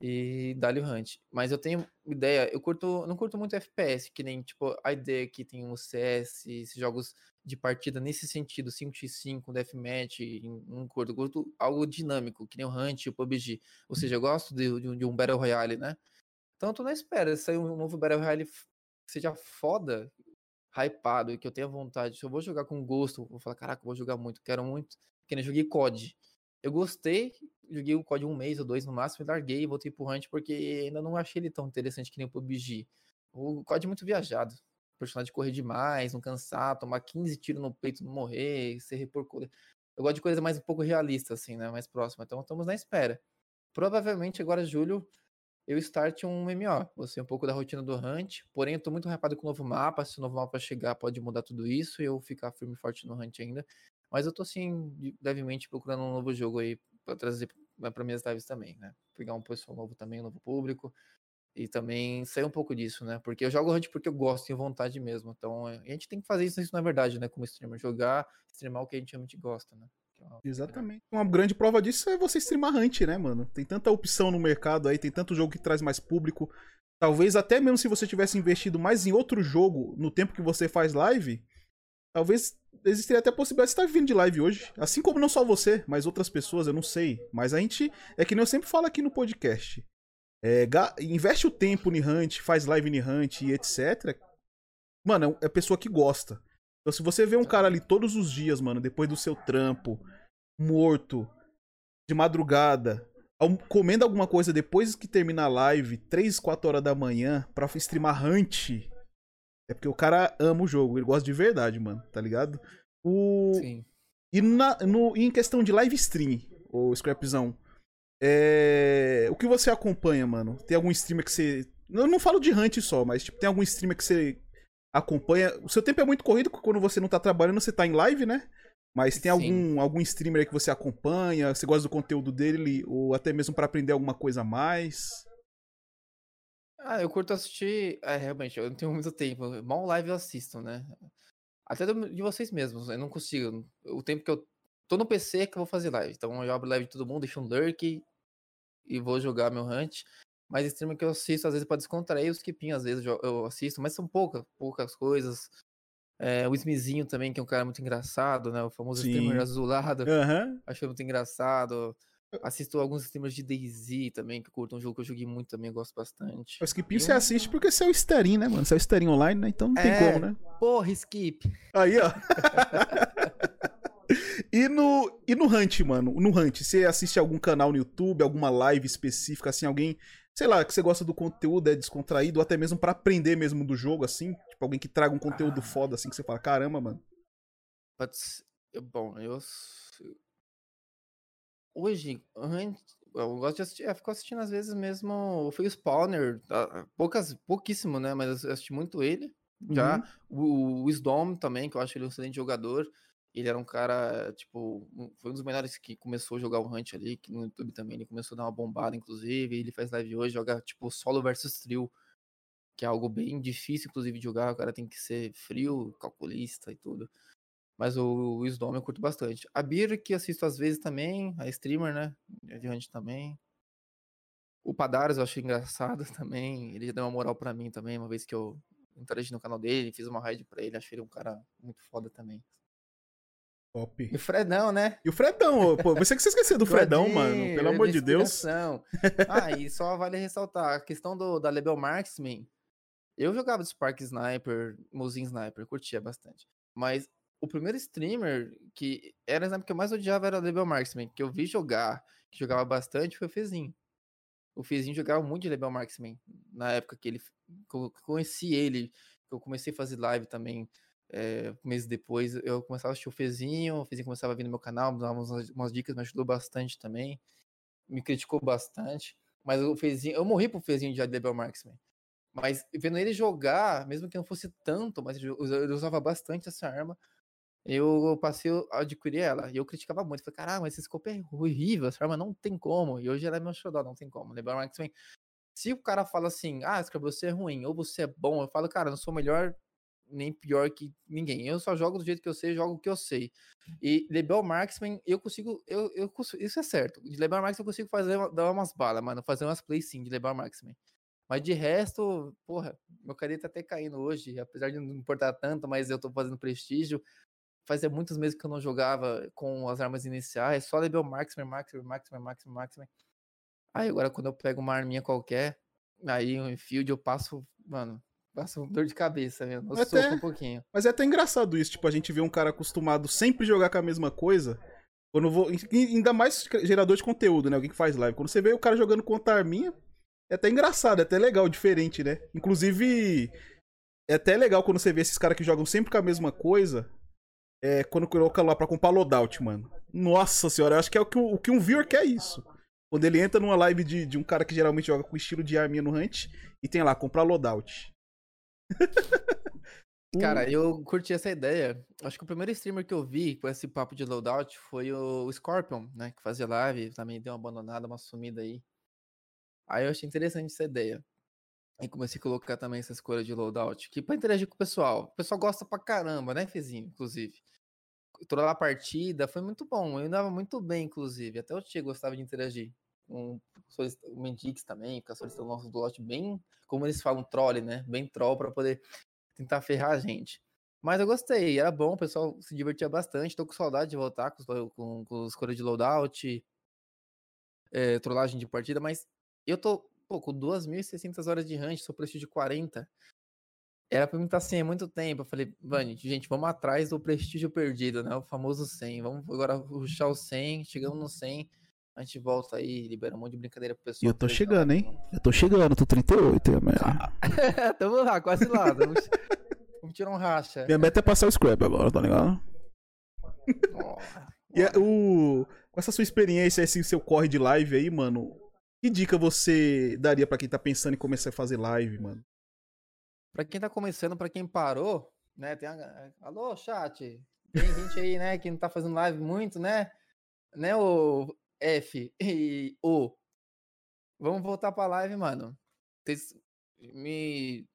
E dar-lhe o hunt. Mas eu tenho ideia, eu curto, não curto muito FPS, que nem, tipo, a ideia que tem o CS, esses jogos de partida nesse sentido, 5x5, Deathmatch, não curto. Eu curto algo dinâmico, que nem o Hunt, o PUBG. Ou seja, eu gosto de, de um Battle Royale, né? Então eu tô na espera de sair um novo Battle Royale que seja foda, hypado, e que eu tenha vontade. Se eu vou jogar com gosto, vou falar, caraca, vou jogar muito, quero muito. Que nem joguei COD. Eu gostei, joguei o código um mês ou dois no máximo e larguei e voltei pro Hunt porque ainda não achei ele tão interessante que nem o PUBG. O código é muito viajado. O personagem correr demais, não cansar, tomar 15 tiros no peito, não morrer, ser repor. Eu gosto de coisa mais um pouco realista, assim, né? Mais próxima. Então estamos na espera. Provavelmente agora, julho, eu start um MMO. Ser um pouco da rotina do Hunt. Porém, eu tô muito rapado com o novo mapa. Se o novo mapa chegar, pode mudar tudo isso e eu ficar firme e forte no Hunt ainda. Mas eu tô, assim, levemente procurando um novo jogo aí pra trazer para minhas lives também, né? Pegar um pessoal novo também, um novo público. E também sair um pouco disso, né? Porque eu jogo Hunt porque eu gosto, tenho vontade mesmo. Então, a gente tem que fazer isso, isso na verdade, né? Como streamer. Jogar, streamar o que a gente realmente gosta, né? É Exatamente. Uma grande prova disso é você streamar Hunt, né, mano? Tem tanta opção no mercado aí, tem tanto jogo que traz mais público. Talvez até mesmo se você tivesse investido mais em outro jogo no tempo que você faz live, talvez existiria até a possibilidade de estar vindo de live hoje. Assim como não só você, mas outras pessoas, eu não sei. Mas a gente, é que nem eu sempre falo aqui no podcast. É, investe o tempo no Hunt, faz live no Hunt e etc. Mano, é, é pessoa que gosta. Então, se você vê um cara ali todos os dias, mano, depois do seu trampo, morto, de madrugada, comendo alguma coisa depois que termina a live, 3, 4 horas da manhã, pra streamar Hunt, é porque o cara ama o jogo, ele gosta de verdade, mano, tá ligado? O... Sim. E na, no, em questão de live stream, o Scrapzão, é... o que você acompanha, mano? Tem algum streamer que você. Eu não falo de Hunt só, mas tipo, tem algum streamer que você acompanha. O seu tempo é muito corrido, porque quando você não tá trabalhando, você tá em live, né? Mas tem algum, algum streamer aí que você acompanha, você gosta do conteúdo dele, ou até mesmo para aprender alguma coisa a mais? Ah, eu curto assistir. É, realmente, eu não tenho muito tempo. Mal live eu assisto, né? Até de vocês mesmos, eu não consigo. O tempo que eu tô no PC é que eu vou fazer live. Então eu abro live de todo mundo, deixo um lurk e vou jogar meu hunt. Mas streamer que eu assisto, às vezes, pra descontrair os skipinhos, às vezes eu assisto, mas são poucas, poucas coisas. É, o Smizinho também, que é um cara muito engraçado, né? O famoso Sim. streamer azulado. Uhum. Acho muito engraçado. Assisto alguns streamers de DayZ também, que curtam um jogo que eu joguei muito também, gosto bastante. O Skip você assiste porque você é o Sterin, né, mano? Você é o Sterin online, né? Então não tem é... como, né? Porra, Skip. Aí, ó. E no, e no Hunt, mano? No Hunt, você assiste algum canal no YouTube, alguma live específica, assim, alguém, sei lá, que você gosta do conteúdo, é descontraído, ou até mesmo para aprender mesmo do jogo, assim? Tipo, alguém que traga um conteúdo ah. foda, assim, que você fala, caramba, mano. Putz, bom, eu. Hoje, eu gosto de assistir, eu fico assistindo às vezes mesmo o Free Spawner, poucas, pouquíssimo, né? Mas eu assisti muito ele. Já uhum. o, o Sdom também, que eu acho ele um excelente jogador. Ele era um cara, tipo, foi um dos melhores que começou a jogar o Hunt ali, que no YouTube também ele começou a dar uma bombada, inclusive. Ele faz live hoje, joga, tipo, solo versus trio, que é algo bem difícil, inclusive, de jogar. O cara tem que ser frio, calculista e tudo. Mas o, o Sdom eu curto bastante. A Bir, que assisto às vezes também, a streamer, né? Hunt também. O Padares eu achei engraçado também. Ele já deu uma moral para mim também, uma vez que eu interagi no canal dele, fiz uma raid pra ele. Achei ele um cara muito foda também. Top. E o Fredão, né? E o Fredão, pô, você que você esqueceu do Fredão, mano, pelo amor de Deus. ah, e só vale ressaltar, a questão do, da Lebel Marksman, eu jogava de Spark Sniper, Mozinho Sniper, curtia bastante. Mas o primeiro streamer que era o sniper que eu mais odiava era o Lebel Marksman, que eu vi jogar, que jogava bastante, foi o Fezinho. O Fezinho jogava muito de Lebel Marksman, na época que ele, que eu conheci ele, que eu comecei a fazer live também, é, meses depois, eu começava a assistir o Fezinho, o Fezinho começava a vir no meu canal, me dava umas, umas dicas, me ajudou bastante também, me criticou bastante, mas o Fezinho, eu morri pro Fezinho de Adebel Marksman, mas vendo ele jogar, mesmo que não fosse tanto, mas ele usava bastante essa arma, eu passei a adquirir ela, e eu criticava muito, falei, caralho, mas esse scope é horrível, essa arma não tem como, e hoje ela é meu xodó, não tem como, Adebel Marksman, se o cara fala assim, ah, você é ruim, ou você é bom, eu falo, cara, não sou melhor nem pior que ninguém. Eu só jogo do jeito que eu sei, jogo o que eu sei. E Lebel Marksman, eu consigo, eu, eu consigo, isso é certo. De Lebel Marksman eu consigo fazer, dar umas balas, mano, fazer umas plays sim de Lebel Marksman. Mas de resto, porra, meu cadê tá até caindo hoje, apesar de não importar tanto, mas eu tô fazendo prestígio. Fazia muitos meses que eu não jogava com as armas iniciais, só Lebel Marksman, Marksman, Marksman, Marksman, Marksman. Aí agora quando eu pego uma arminha qualquer, aí um field eu passo, mano, Passa dor de cabeça mesmo. Eu até, um pouquinho. Mas é até engraçado isso, tipo, a gente vê um cara acostumado sempre jogar com a mesma coisa. Quando vou. Ainda mais gerador de conteúdo, né? Alguém que faz live. Quando você vê o cara jogando contra a arminha, é até engraçado, é até legal, diferente, né? Inclusive, é até legal quando você vê esses caras que jogam sempre com a mesma coisa. É quando coloca lá pra comprar loadout, mano. Nossa senhora, eu acho que é o que, o que um viewer quer isso. Quando ele entra numa live de, de um cara que geralmente joga com estilo de arminha no Hunt e tem lá, comprar loadout. Cara, eu curti essa ideia. Acho que o primeiro streamer que eu vi com esse papo de loadout foi o Scorpion, né? Que fazia live, também deu uma abandonada, uma sumida aí. Aí eu achei interessante essa ideia. E comecei a colocar também essa escolha de loadout, que pra interagir com o pessoal. O pessoal gosta pra caramba, né, Fezinho? Inclusive. Toda a partida foi muito bom. Eu andava muito bem, inclusive. Até o Tia gostava de interagir. Um, o Mendix também, ficar solicitando nosso loadout bem, como eles falam, troll, né? Bem troll pra poder tentar ferrar a gente. Mas eu gostei, era bom, o pessoal se divertia bastante. Tô com saudade de voltar com, com, com escolha de loadout, é, trollagem de partida, mas eu tô pô, com 2.600 horas de range, sou prestígio de 40. Era pra mim estar tá sem há muito tempo. Eu falei, Vani, gente, vamos atrás do prestígio perdido, né? O famoso 100. Vamos agora ruxar o 100, chegamos no 100. A gente volta aí, libera um monte de brincadeira pro pessoal. E eu tô chegando, hein? Eu tô chegando, tô 38, hein, ah, Tamo lá, quase lá. Vamos, vamos tirar um racha. Minha meta é passar o scrap agora, tá ligado? e o... Com essa sua experiência, esse seu corre de live aí, mano, que dica você daria para quem tá pensando em começar a fazer live, mano? Pra quem tá começando, pra quem parou, né? Tem. Alô, chat. Tem gente aí, né, que não tá fazendo live muito, né? Né, o F e O. Vamos voltar pra live, mano. Vocês me.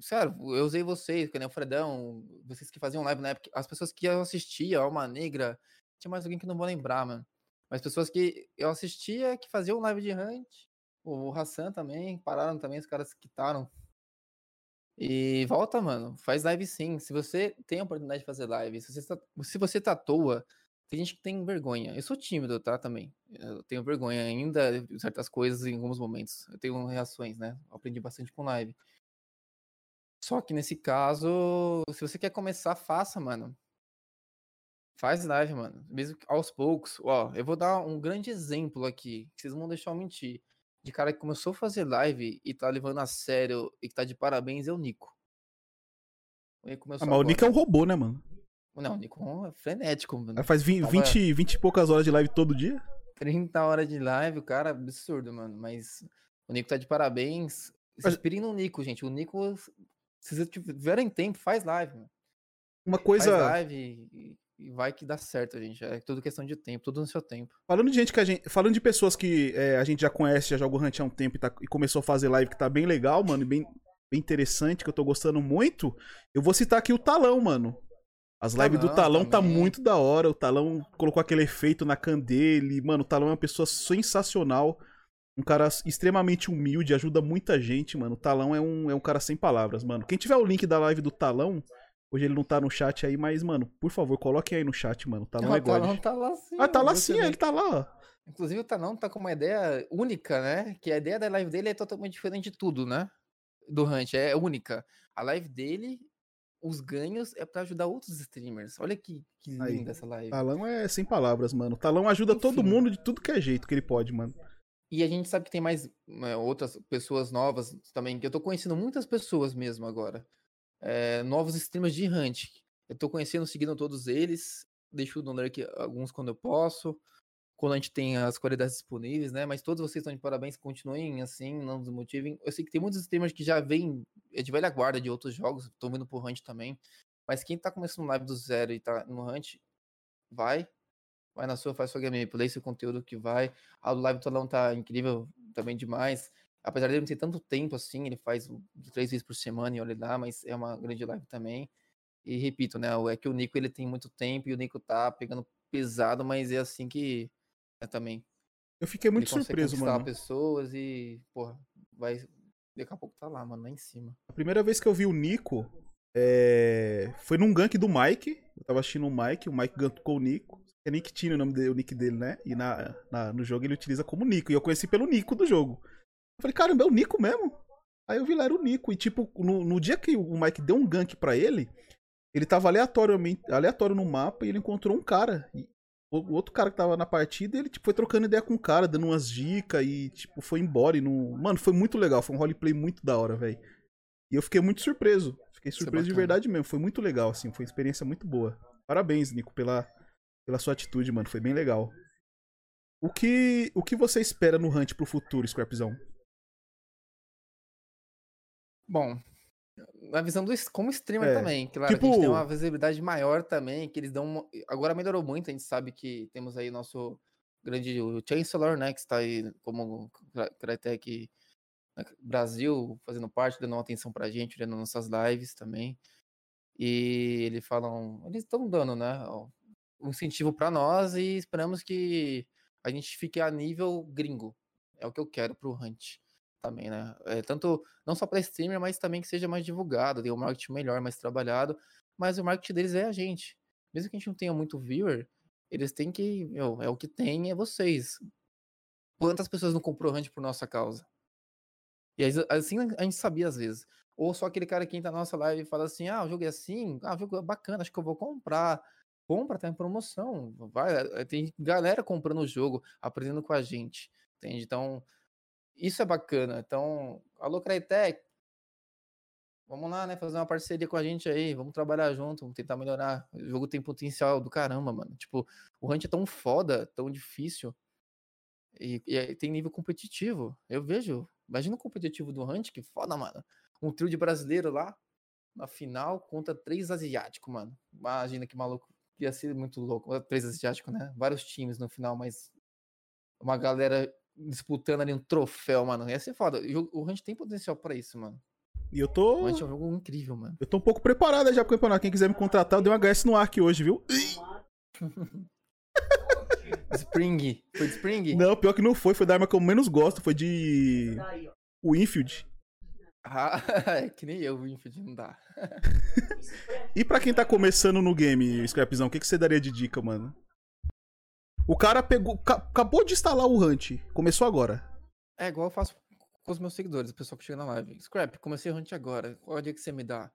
Sério, eu usei vocês, que nem o Fredão, vocês que faziam live na época, as pessoas que eu assistia, Alma Negra, tinha mais alguém que não vou lembrar, mano. Mas pessoas que eu assistia, que faziam live de Hunt, o Hassan também, pararam também, os caras quitaram. E volta, mano, faz live sim. Se você tem a oportunidade de fazer live, se você tá, se você tá toa, tem gente que tem vergonha. Eu sou tímido, tá? Também. Eu tenho vergonha ainda de certas coisas em alguns momentos. Eu tenho reações, né? Eu aprendi bastante com live. Só que nesse caso, se você quer começar, faça, mano. Faz live, mano. Mesmo aos poucos. Ó, eu vou dar um grande exemplo aqui. Que vocês não vão deixar eu mentir. De cara que começou a fazer live e tá levando a sério e que tá de parabéns é o Nico. ah, mas agora. o Nico é um robô, né, mano? Não, o Nikon é frenético. Mano. Faz 20, Tava... 20, 20 e poucas horas de live todo dia? 30 horas de live, o cara, absurdo, mano. Mas o Nico tá de parabéns. Se inspirem no Nico, gente. O Nico, se vocês tiverem tempo, faz live, mano. Uma coisa. Faz live e, e vai que dá certo, gente. É tudo questão de tempo, tudo no seu tempo. Falando de gente que a gente. Falando de pessoas que é, a gente já conhece, já joga o Hunt há um tempo e, tá, e começou a fazer live que tá bem legal, mano, bem, bem interessante, que eu tô gostando muito. Eu vou citar aqui o Talão, mano. As lives do Talão tá também. tá muito da hora. O Talão colocou aquele efeito na can dele. Mano, o Talão é uma pessoa sensacional. Um cara extremamente humilde, ajuda muita gente, mano. O Talão é um, é um cara sem palavras, mano. Quem tiver o link da live do Talão, hoje ele não tá no chat aí, mas, mano, por favor, coloque aí no chat, mano. O Talão é God. O Talão tá lá sim. Ah, tá lá sim, ele tá lá, ó. Inclusive o Talão tá com uma ideia única, né? Que a ideia da live dele é totalmente diferente de tudo, né? Do Hunt, é única. A live dele os ganhos é para ajudar outros streamers. Olha que, que linda Aí, essa live. Talão é sem palavras, mano. Talão ajuda Enfim. todo mundo de tudo que é jeito que ele pode, mano. E a gente sabe que tem mais né, outras pessoas novas também. Que eu tô conhecendo muitas pessoas mesmo agora. É, novos streamers de Hunt. Eu tô conhecendo, seguindo todos eles. Deixo no lurk alguns quando eu posso quando a gente tem as qualidades disponíveis, né? Mas todos vocês estão de parabéns, continuem assim, não desmotivem. Eu sei que tem muitos streamers que já vêm é de velha guarda de outros jogos, estão vindo pro Hunt também. Mas quem tá começando live do zero e tá no Hunt, vai. Vai na sua, faz sua gameplay, seu conteúdo que vai. A live do Talão tá incrível também demais. Apesar de ele não ter tanto tempo assim, ele faz três vezes por semana e olha lá, mas é uma grande live também. E repito, né? É que o Nico ele tem muito tempo e o Nico tá pegando pesado, mas é assim que é, também. Eu fiquei muito ele surpreso, mano. pessoas e, porra, vai. Daqui a pouco tá lá, mano, lá em cima. A primeira vez que eu vi o Nico é... foi num gank do Mike. Eu tava assistindo o Mike, o Mike gankou o Nico. É Nick Tino o nome dele, o nick dele, né? E na, na, no jogo ele utiliza como Nico. E eu conheci pelo Nico do jogo. Eu falei, caramba, é o Nico mesmo? Aí eu vi lá, era o Nico. E tipo, no, no dia que o Mike deu um gank pra ele, ele tava aleatoriamente, aleatório no mapa e ele encontrou um cara. E o outro cara que tava na partida, ele tipo, foi trocando ideia com o cara, dando umas dicas e, tipo, foi embora e não. Mano, foi muito legal, foi um roleplay muito da hora, velho. E eu fiquei muito surpreso. Fiquei é surpreso de verdade mesmo. Foi muito legal, assim, foi uma experiência muito boa. Parabéns, Nico, pela, pela sua atitude, mano. Foi bem legal. O que, o que você espera no Hunt pro futuro, Scrapzão? Bom, na visão do como streamer é, também, claro, tipo... a gente tem uma visibilidade maior também, que eles dão agora melhorou muito, a gente sabe que temos aí nosso grande o Chancellor, né, que está aí como Crytek né, Brasil, fazendo parte, dando uma atenção pra gente, olhando nossas lives também. E eles falam, eles estão dando, né, um incentivo para nós e esperamos que a gente fique a nível gringo. É o que eu quero pro Hunt também, né? É, tanto não só para streamer, mas também que seja mais divulgado, tenha um marketing melhor, mais trabalhado. Mas o marketing deles é a gente. Mesmo que a gente não tenha muito viewer, eles têm que. Meu, é o que tem, é vocês. Quantas pessoas não comprou Hunt por nossa causa? E assim a gente sabia às vezes. Ou só aquele cara que entra na nossa live e fala assim: ah, o jogo é assim, ah, o jogo é bacana, acho que eu vou comprar. Compra, tá em promoção. Vai, eh, tem galera comprando o jogo, aprendendo com a gente. Entende? Então, isso é bacana. Então, alô Crytek, vamos lá, né, fazer uma parceria com a gente aí, vamos trabalhar junto, vamos tentar melhorar. O jogo tem potencial do caramba, mano. Tipo, o Hunt é tão foda, tão difícil. E, e tem nível competitivo. Eu vejo. Imagina o competitivo do Hunt, que foda, mano. Um trio de brasileiro lá, na final, contra três asiáticos, mano. Imagina que maluco. Ia ser muito louco. Três asiáticos, né? Vários times no final, mas uma galera disputando ali um troféu, mano. Ia ser foda. O Hunt tem potencial pra isso, mano. E eu tô. O Hunt é um jogo incrível, mano. Eu tô um pouco preparado já pro campeonato. Quem quiser me contratar, eu dei um HS no Ark hoje, viu? Spring. Foi de Spring? Não, pior que não foi. Foi da arma que eu menos gosto. Foi de. O Infield. Ah, é que nem eu, o Infield não dá. e pra quem tá começando no game, Scrapzão, o que, que você daria de dica, mano? O cara pegou. acabou de instalar o Hunt. Começou agora. É igual eu faço com os meus seguidores, o pessoal que chega na live. Scrap, comecei o Hunt agora. Qual é a dica que você me dá?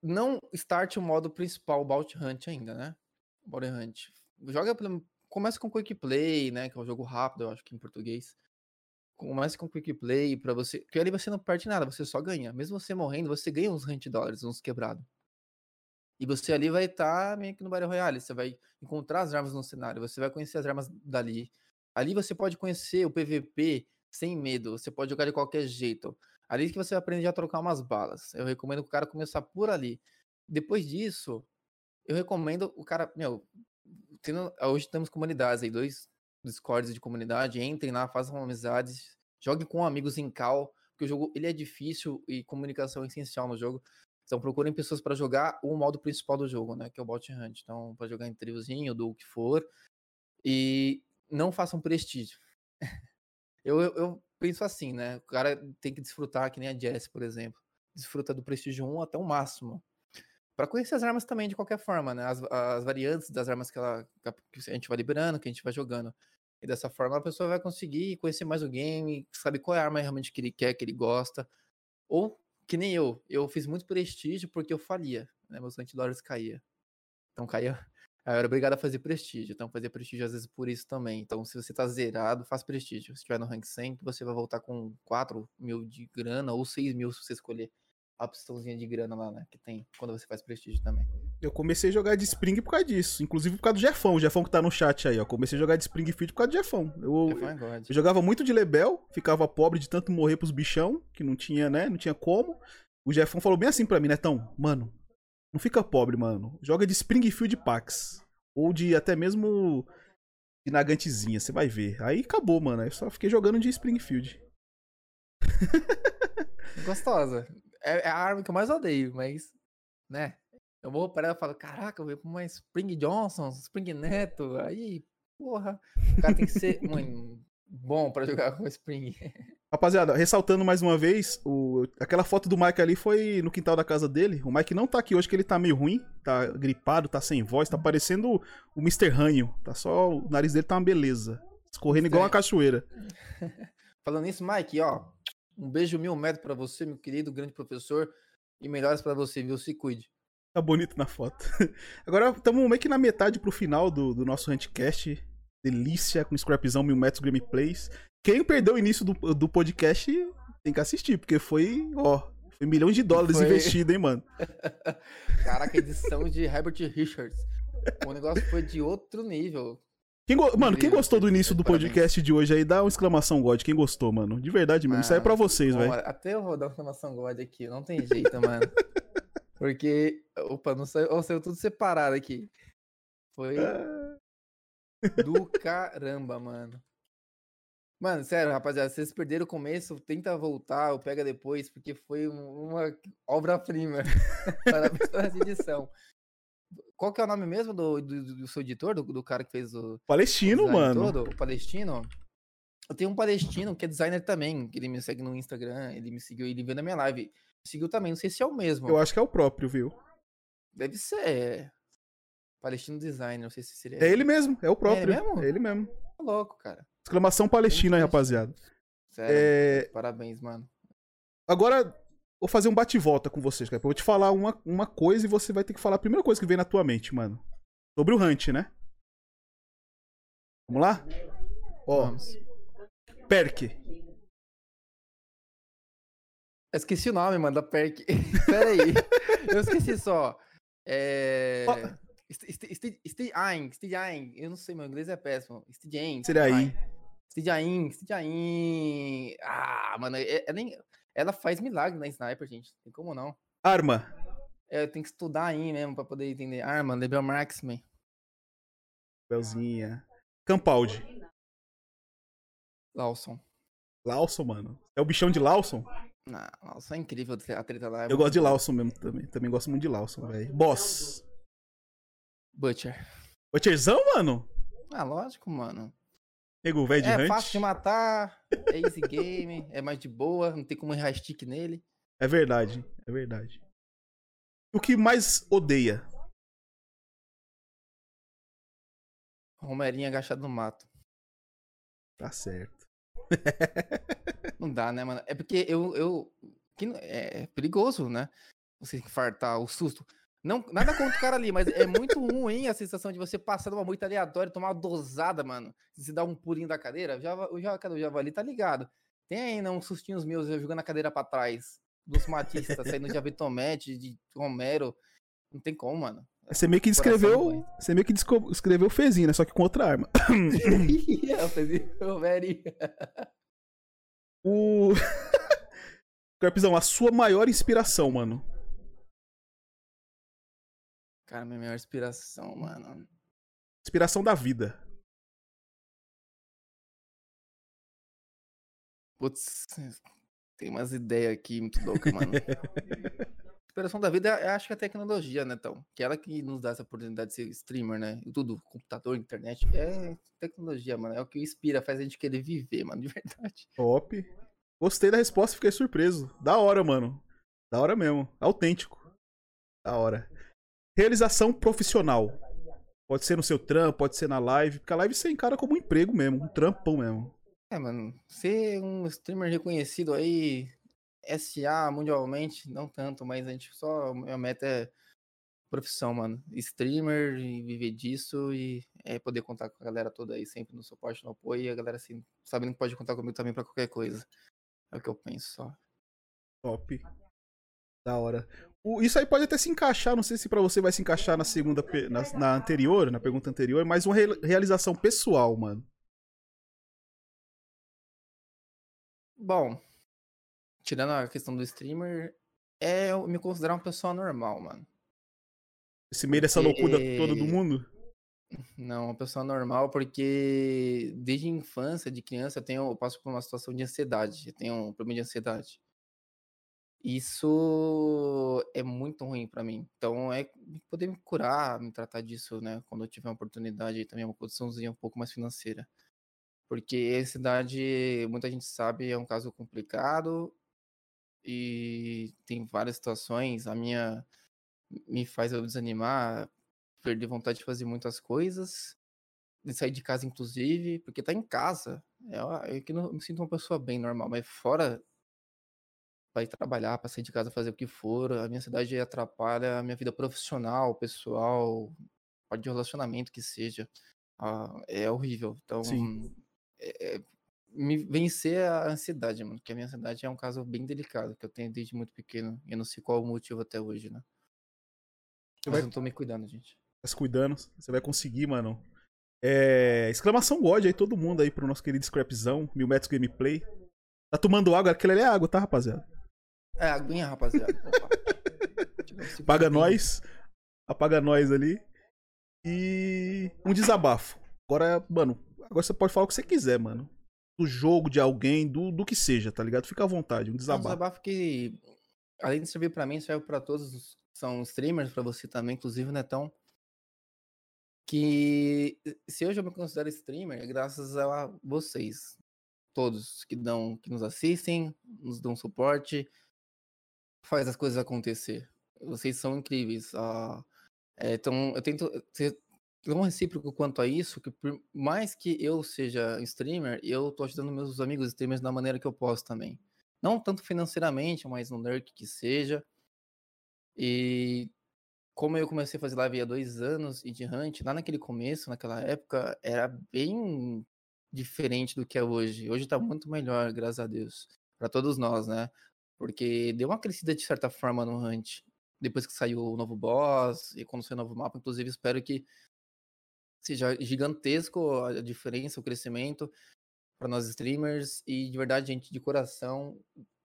Não start o modo principal, o Bout Hunt ainda, né? Bounty Hunt. Joga. Começa com Quick Play, né? Que é um jogo rápido, eu acho que em português. Comece com Quick Play pra você. Porque ali você não perde nada, você só ganha. Mesmo você morrendo, você ganha uns Hunt dólares, uns quebrados. E você ali vai estar tá meio que no Battle Royale. Você vai encontrar as armas no cenário, você vai conhecer as armas dali. Ali você pode conhecer o PVP sem medo, você pode jogar de qualquer jeito. Ali que você vai aprender a trocar umas balas. Eu recomendo que o cara começar por ali. Depois disso, eu recomendo o cara, meu, tendo, hoje temos comunidades aí, dois discords de comunidade, entrem lá, façam amizades, joguem com amigos em cal, porque o jogo ele é difícil e comunicação é essencial no jogo. Então procurem pessoas para jogar o modo principal do jogo, né? Que é o Bot Hunt. Então, para jogar em triozinho, do que for. E não façam prestígio. eu, eu, eu, penso assim, né? O cara tem que desfrutar, que nem a Jess, por exemplo. Desfruta do prestígio 1 até o máximo. Para conhecer as armas também, de qualquer forma, né? As, as variantes das armas que, ela, que a gente vai liberando, que a gente vai jogando. E dessa forma a pessoa vai conseguir conhecer mais o game, sabe qual é a arma realmente que ele quer, que ele gosta. Ou que nem eu, eu fiz muito prestígio porque eu falia, né? Meus antidólares caía. Então caía. Eu era obrigado a fazer prestígio. Então fazer prestígio às vezes por isso também. Então se você tá zerado, faz prestígio. Se tiver no rank 100, você vai voltar com 4 mil de grana ou 6 mil se você escolher a opçãozinha de grana lá, né? Que tem quando você faz prestígio também. Eu comecei a jogar de Spring por causa disso. Inclusive por causa do Jefão. O Jefão que tá no chat aí, ó. Comecei a jogar de Springfield por causa do Jefão. Eu, Jefão é eu jogava muito de Lebel, ficava pobre de tanto morrer pros bichão, que não tinha, né? Não tinha como. O Jefão falou bem assim pra mim, Netão. Mano, não fica pobre, mano. Joga de Springfield Pax. Ou de até mesmo de Nagantezinha, você vai ver. Aí acabou, mano. Eu só fiquei jogando de Springfield. Gostosa. É, é, a arma que eu mais odeio, mas, né? Eu vou para ela e falo, caraca, eu vou pra uma Spring Johnson, Spring Neto. Aí, porra, o cara tem que ser mano, bom para jogar com Spring. Rapaziada, ressaltando mais uma vez, o... aquela foto do Mike ali foi no quintal da casa dele. O Mike não tá aqui hoje, que ele tá meio ruim, tá gripado, tá sem voz, tá parecendo o Mr. Ranho. Tá só. O nariz dele tá uma beleza. Escorrendo igual uma cachoeira. Falando nisso, Mike, ó. Um beijo mil metros para você, meu querido grande professor. E melhores para você, viu? Se cuide. Tá bonito na foto. Agora estamos meio que na metade pro final do, do nosso Huntcast. Delícia, com scrapzão, mil metros gameplays. Quem perdeu o início do, do podcast tem que assistir, porque foi, ó, foi milhões de dólares Foi. investido, hein, mano. Caraca, edição de Herbert Richards. O negócio foi de outro nível. Quem go- Mano, quem gostou do início do podcast de hoje aí, dá uma exclamação God. Quem gostou, mano? De verdade mesmo. Isso aí é pra Mano, vocês, velho. Até eu vou dar uma exclamação God aqui, não tem jeito, mano. Porque, opa, não saiu, ó, saiu tudo separado aqui. Foi do caramba, mano. Mano, sério, rapaziada, vocês perderam o começo, tenta voltar ou pega depois, porque foi um- uma obra-prima. Parabéns pela edição. Qual que é o nome mesmo do, do, do seu editor, do, do cara que fez o, Palestino, design mano. todo, o palestino. Eu tenho um palestino que é designer também, que ele me segue no Instagram, ele me seguiu, ele viu na minha live. Seguiu também, não sei se é o mesmo. Eu acho que é o próprio, viu? Deve ser. Palestino designer, não sei se seria. É ele mesmo, é o próprio. mesmo? É ele mesmo. Tá louco, cara. Exclamação Palestina aí, rapaziada. Sério. É, Parabéns, mano. Agora, vou fazer um bate-volta com vocês, cara. Eu vou te falar uma, uma coisa e você vai ter que falar a primeira coisa que vem na tua mente, mano. Sobre o Hunt, né? Vamos lá? Ó, Vamos. Perk. Eu esqueci o nome, mano, da perk. Pera aí. Eu esqueci só. É. Ó. St- St- St- Stijain, Stijain. Eu não sei, meu inglês é péssimo. Stijain. Seria aí. Stijain, Stijain. Ah, mano, é- é nem- ela faz milagre na sniper, gente. Tem como não. Arma. É, tem que estudar aí mesmo pra poder entender. Arma, Lebel Marksman. Belzinha. Campaldi. Lawson. Lawson, mano. É o bichão de Lawson? Não, Lawson é incrível a treta lá. é Eu gosto de. Lawson mesmo também. Também gosto muito de Lawson, velho. Boss. Butcher. Butcherzão, mano? Ah, lógico, mano. Nego, velho de É fácil de matar, é easy game, é mais de boa, não tem como errar stick nele. É verdade, é verdade. O que mais odeia? Romerinho agachado no mato. Tá certo. Não dá, né, mano? É porque eu. eu que não- é perigoso, né? Você fartar o susto. Não, nada contra o cara ali, mas é muito ruim a sensação de você passar numa moita aleatória tomar uma dosada, mano. Se você dá um pulinho da cadeira, já, o já, o javali tá ligado. Tem ainda uns sustinhos meus eu jogando a cadeira pra trás. Dos matistas, saindo de Avitomete, de Romero. Não tem como, mano. Você meio que descreveu. Você meio que desco- escreveu Fezinho, né? Só que com outra arma. Eu fiz- eu, very- O. Carpizão, a sua maior inspiração, mano. Cara, minha maior inspiração, mano. Inspiração da vida. Putz, tem umas ideias aqui muito loucas, mano. Inspiração da vida, eu acho que é a tecnologia, né, então? Que é ela que nos dá essa oportunidade de ser streamer, né? E tudo, computador, internet, é tecnologia, mano. É o que inspira, faz a gente querer viver, mano, de verdade. Top. Gostei da resposta, fiquei surpreso. Da hora, mano. Da hora mesmo. Autêntico. Da hora. Realização profissional. Pode ser no seu trampo, pode ser na live. Porque a live você encara como um emprego mesmo, um trampão mesmo. É, mano, ser um streamer reconhecido aí, SA mundialmente, não tanto, mas a gente só, minha meta é profissão, mano. Streamer e viver disso e é, poder contar com a galera toda aí, sempre no suporte, no apoio, e a galera assim, sabendo que pode contar comigo também pra qualquer coisa. É o que eu penso só. Top. Da hora. O- isso aí pode até se encaixar, não sei se pra você vai se encaixar na segunda, na, na anterior, na pergunta anterior, mas uma re- realização pessoal, mano. Bom, tirando a questão do streamer, é eu me considerar uma pessoa normal, mano. Esse meio dessa loucura Porque- toda do mundo. Não, uma pessoa normal, porque desde a infância, de criança, eu, tenho, eu passo por uma situação de ansiedade. Eu tenho um problema de ansiedade. Isso é muito ruim pra mim. Então, é poder me curar, me tratar disso, né? Quando eu tiver uma oportunidade e também uma condiçãozinha um pouco mais financeira. Porque a ansiedade, muita gente sabe, é um caso complicado e tem várias situações. A minha me faz eu desanimar, perder vontade de fazer muitas coisas, de sair de casa, inclusive, porque tá em casa. É, é que não eu me sinto uma pessoa bem normal, mas fora para ir trabalhar, para sair de casa, fazer o que for. A minha cidade atrapalha a minha vida profissional, pessoal, pode de relacionamento que seja. Ah, é horrível. Então, é, é, me vencer a ansiedade, mano. Porque a minha ansiedade é um caso bem delicado, que eu tenho desde muito pequeno. E eu não sei qual o motivo até hoje, né? Você Mas vai... eu não tô me cuidando, gente. Tá se cuidando, você vai conseguir, mano. É... Exclamação God aí, todo mundo aí pro nosso querido Scrapzão, Mil Metros Gameplay. Tá tomando água? Aquilo ali é água, tá, rapaziada? É, aguinha, rapaziada. Paga nós. Apaga nós ali. E um desabafo. Agora, mano, agora você pode falar o que você quiser, mano. Do jogo, de alguém, do, do que seja, tá ligado? Fica à vontade, um desabafo. É um desabafo que, além de servir para mim, serve para todos os são streamers, para você também, inclusive, Netão. Que se hoje eu me considero streamer, é graças a vocês. Todos que dão, que nos assistem, nos dão suporte, faz as coisas acontecer. Vocês são incríveis. Uh, é, então, eu tento tão recíproco quanto a isso, que por mais que eu seja streamer, eu tô ajudando meus amigos streamers da maneira que eu posso também. Não tanto financeiramente, mas no Nerd que seja. E como eu comecei a fazer live há dois anos e de Hunt, lá naquele começo, naquela época, era bem diferente do que é hoje. Hoje tá muito melhor, graças a Deus. para todos nós, né? Porque deu uma crescida de certa forma no Hunt. Depois que saiu o novo boss e quando saiu o novo mapa, inclusive espero que seja gigantesco a diferença, o crescimento para nós streamers. E de verdade, gente, de coração,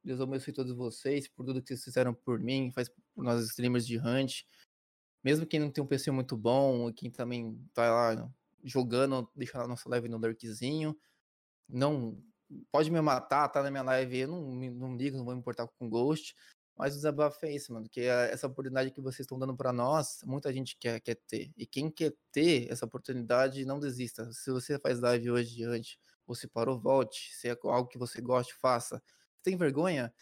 Deus abençoe todos vocês por tudo que vocês fizeram por mim, faz por nós streamers de Hunt. Mesmo quem não tem um PC muito bom, quem também tá lá jogando, deixa a nossa live no Darkzinho. Não pode me matar, tá na minha live, eu não, não ligo, não vou me importar com Ghost. Mas o desabafo é isso, mano, que é essa oportunidade que vocês estão dando para nós, muita gente quer, quer ter. E quem quer ter essa oportunidade, não desista. Se você faz live hoje diante, você parou, volte. Se é algo que você goste, faça. Tem vergonha?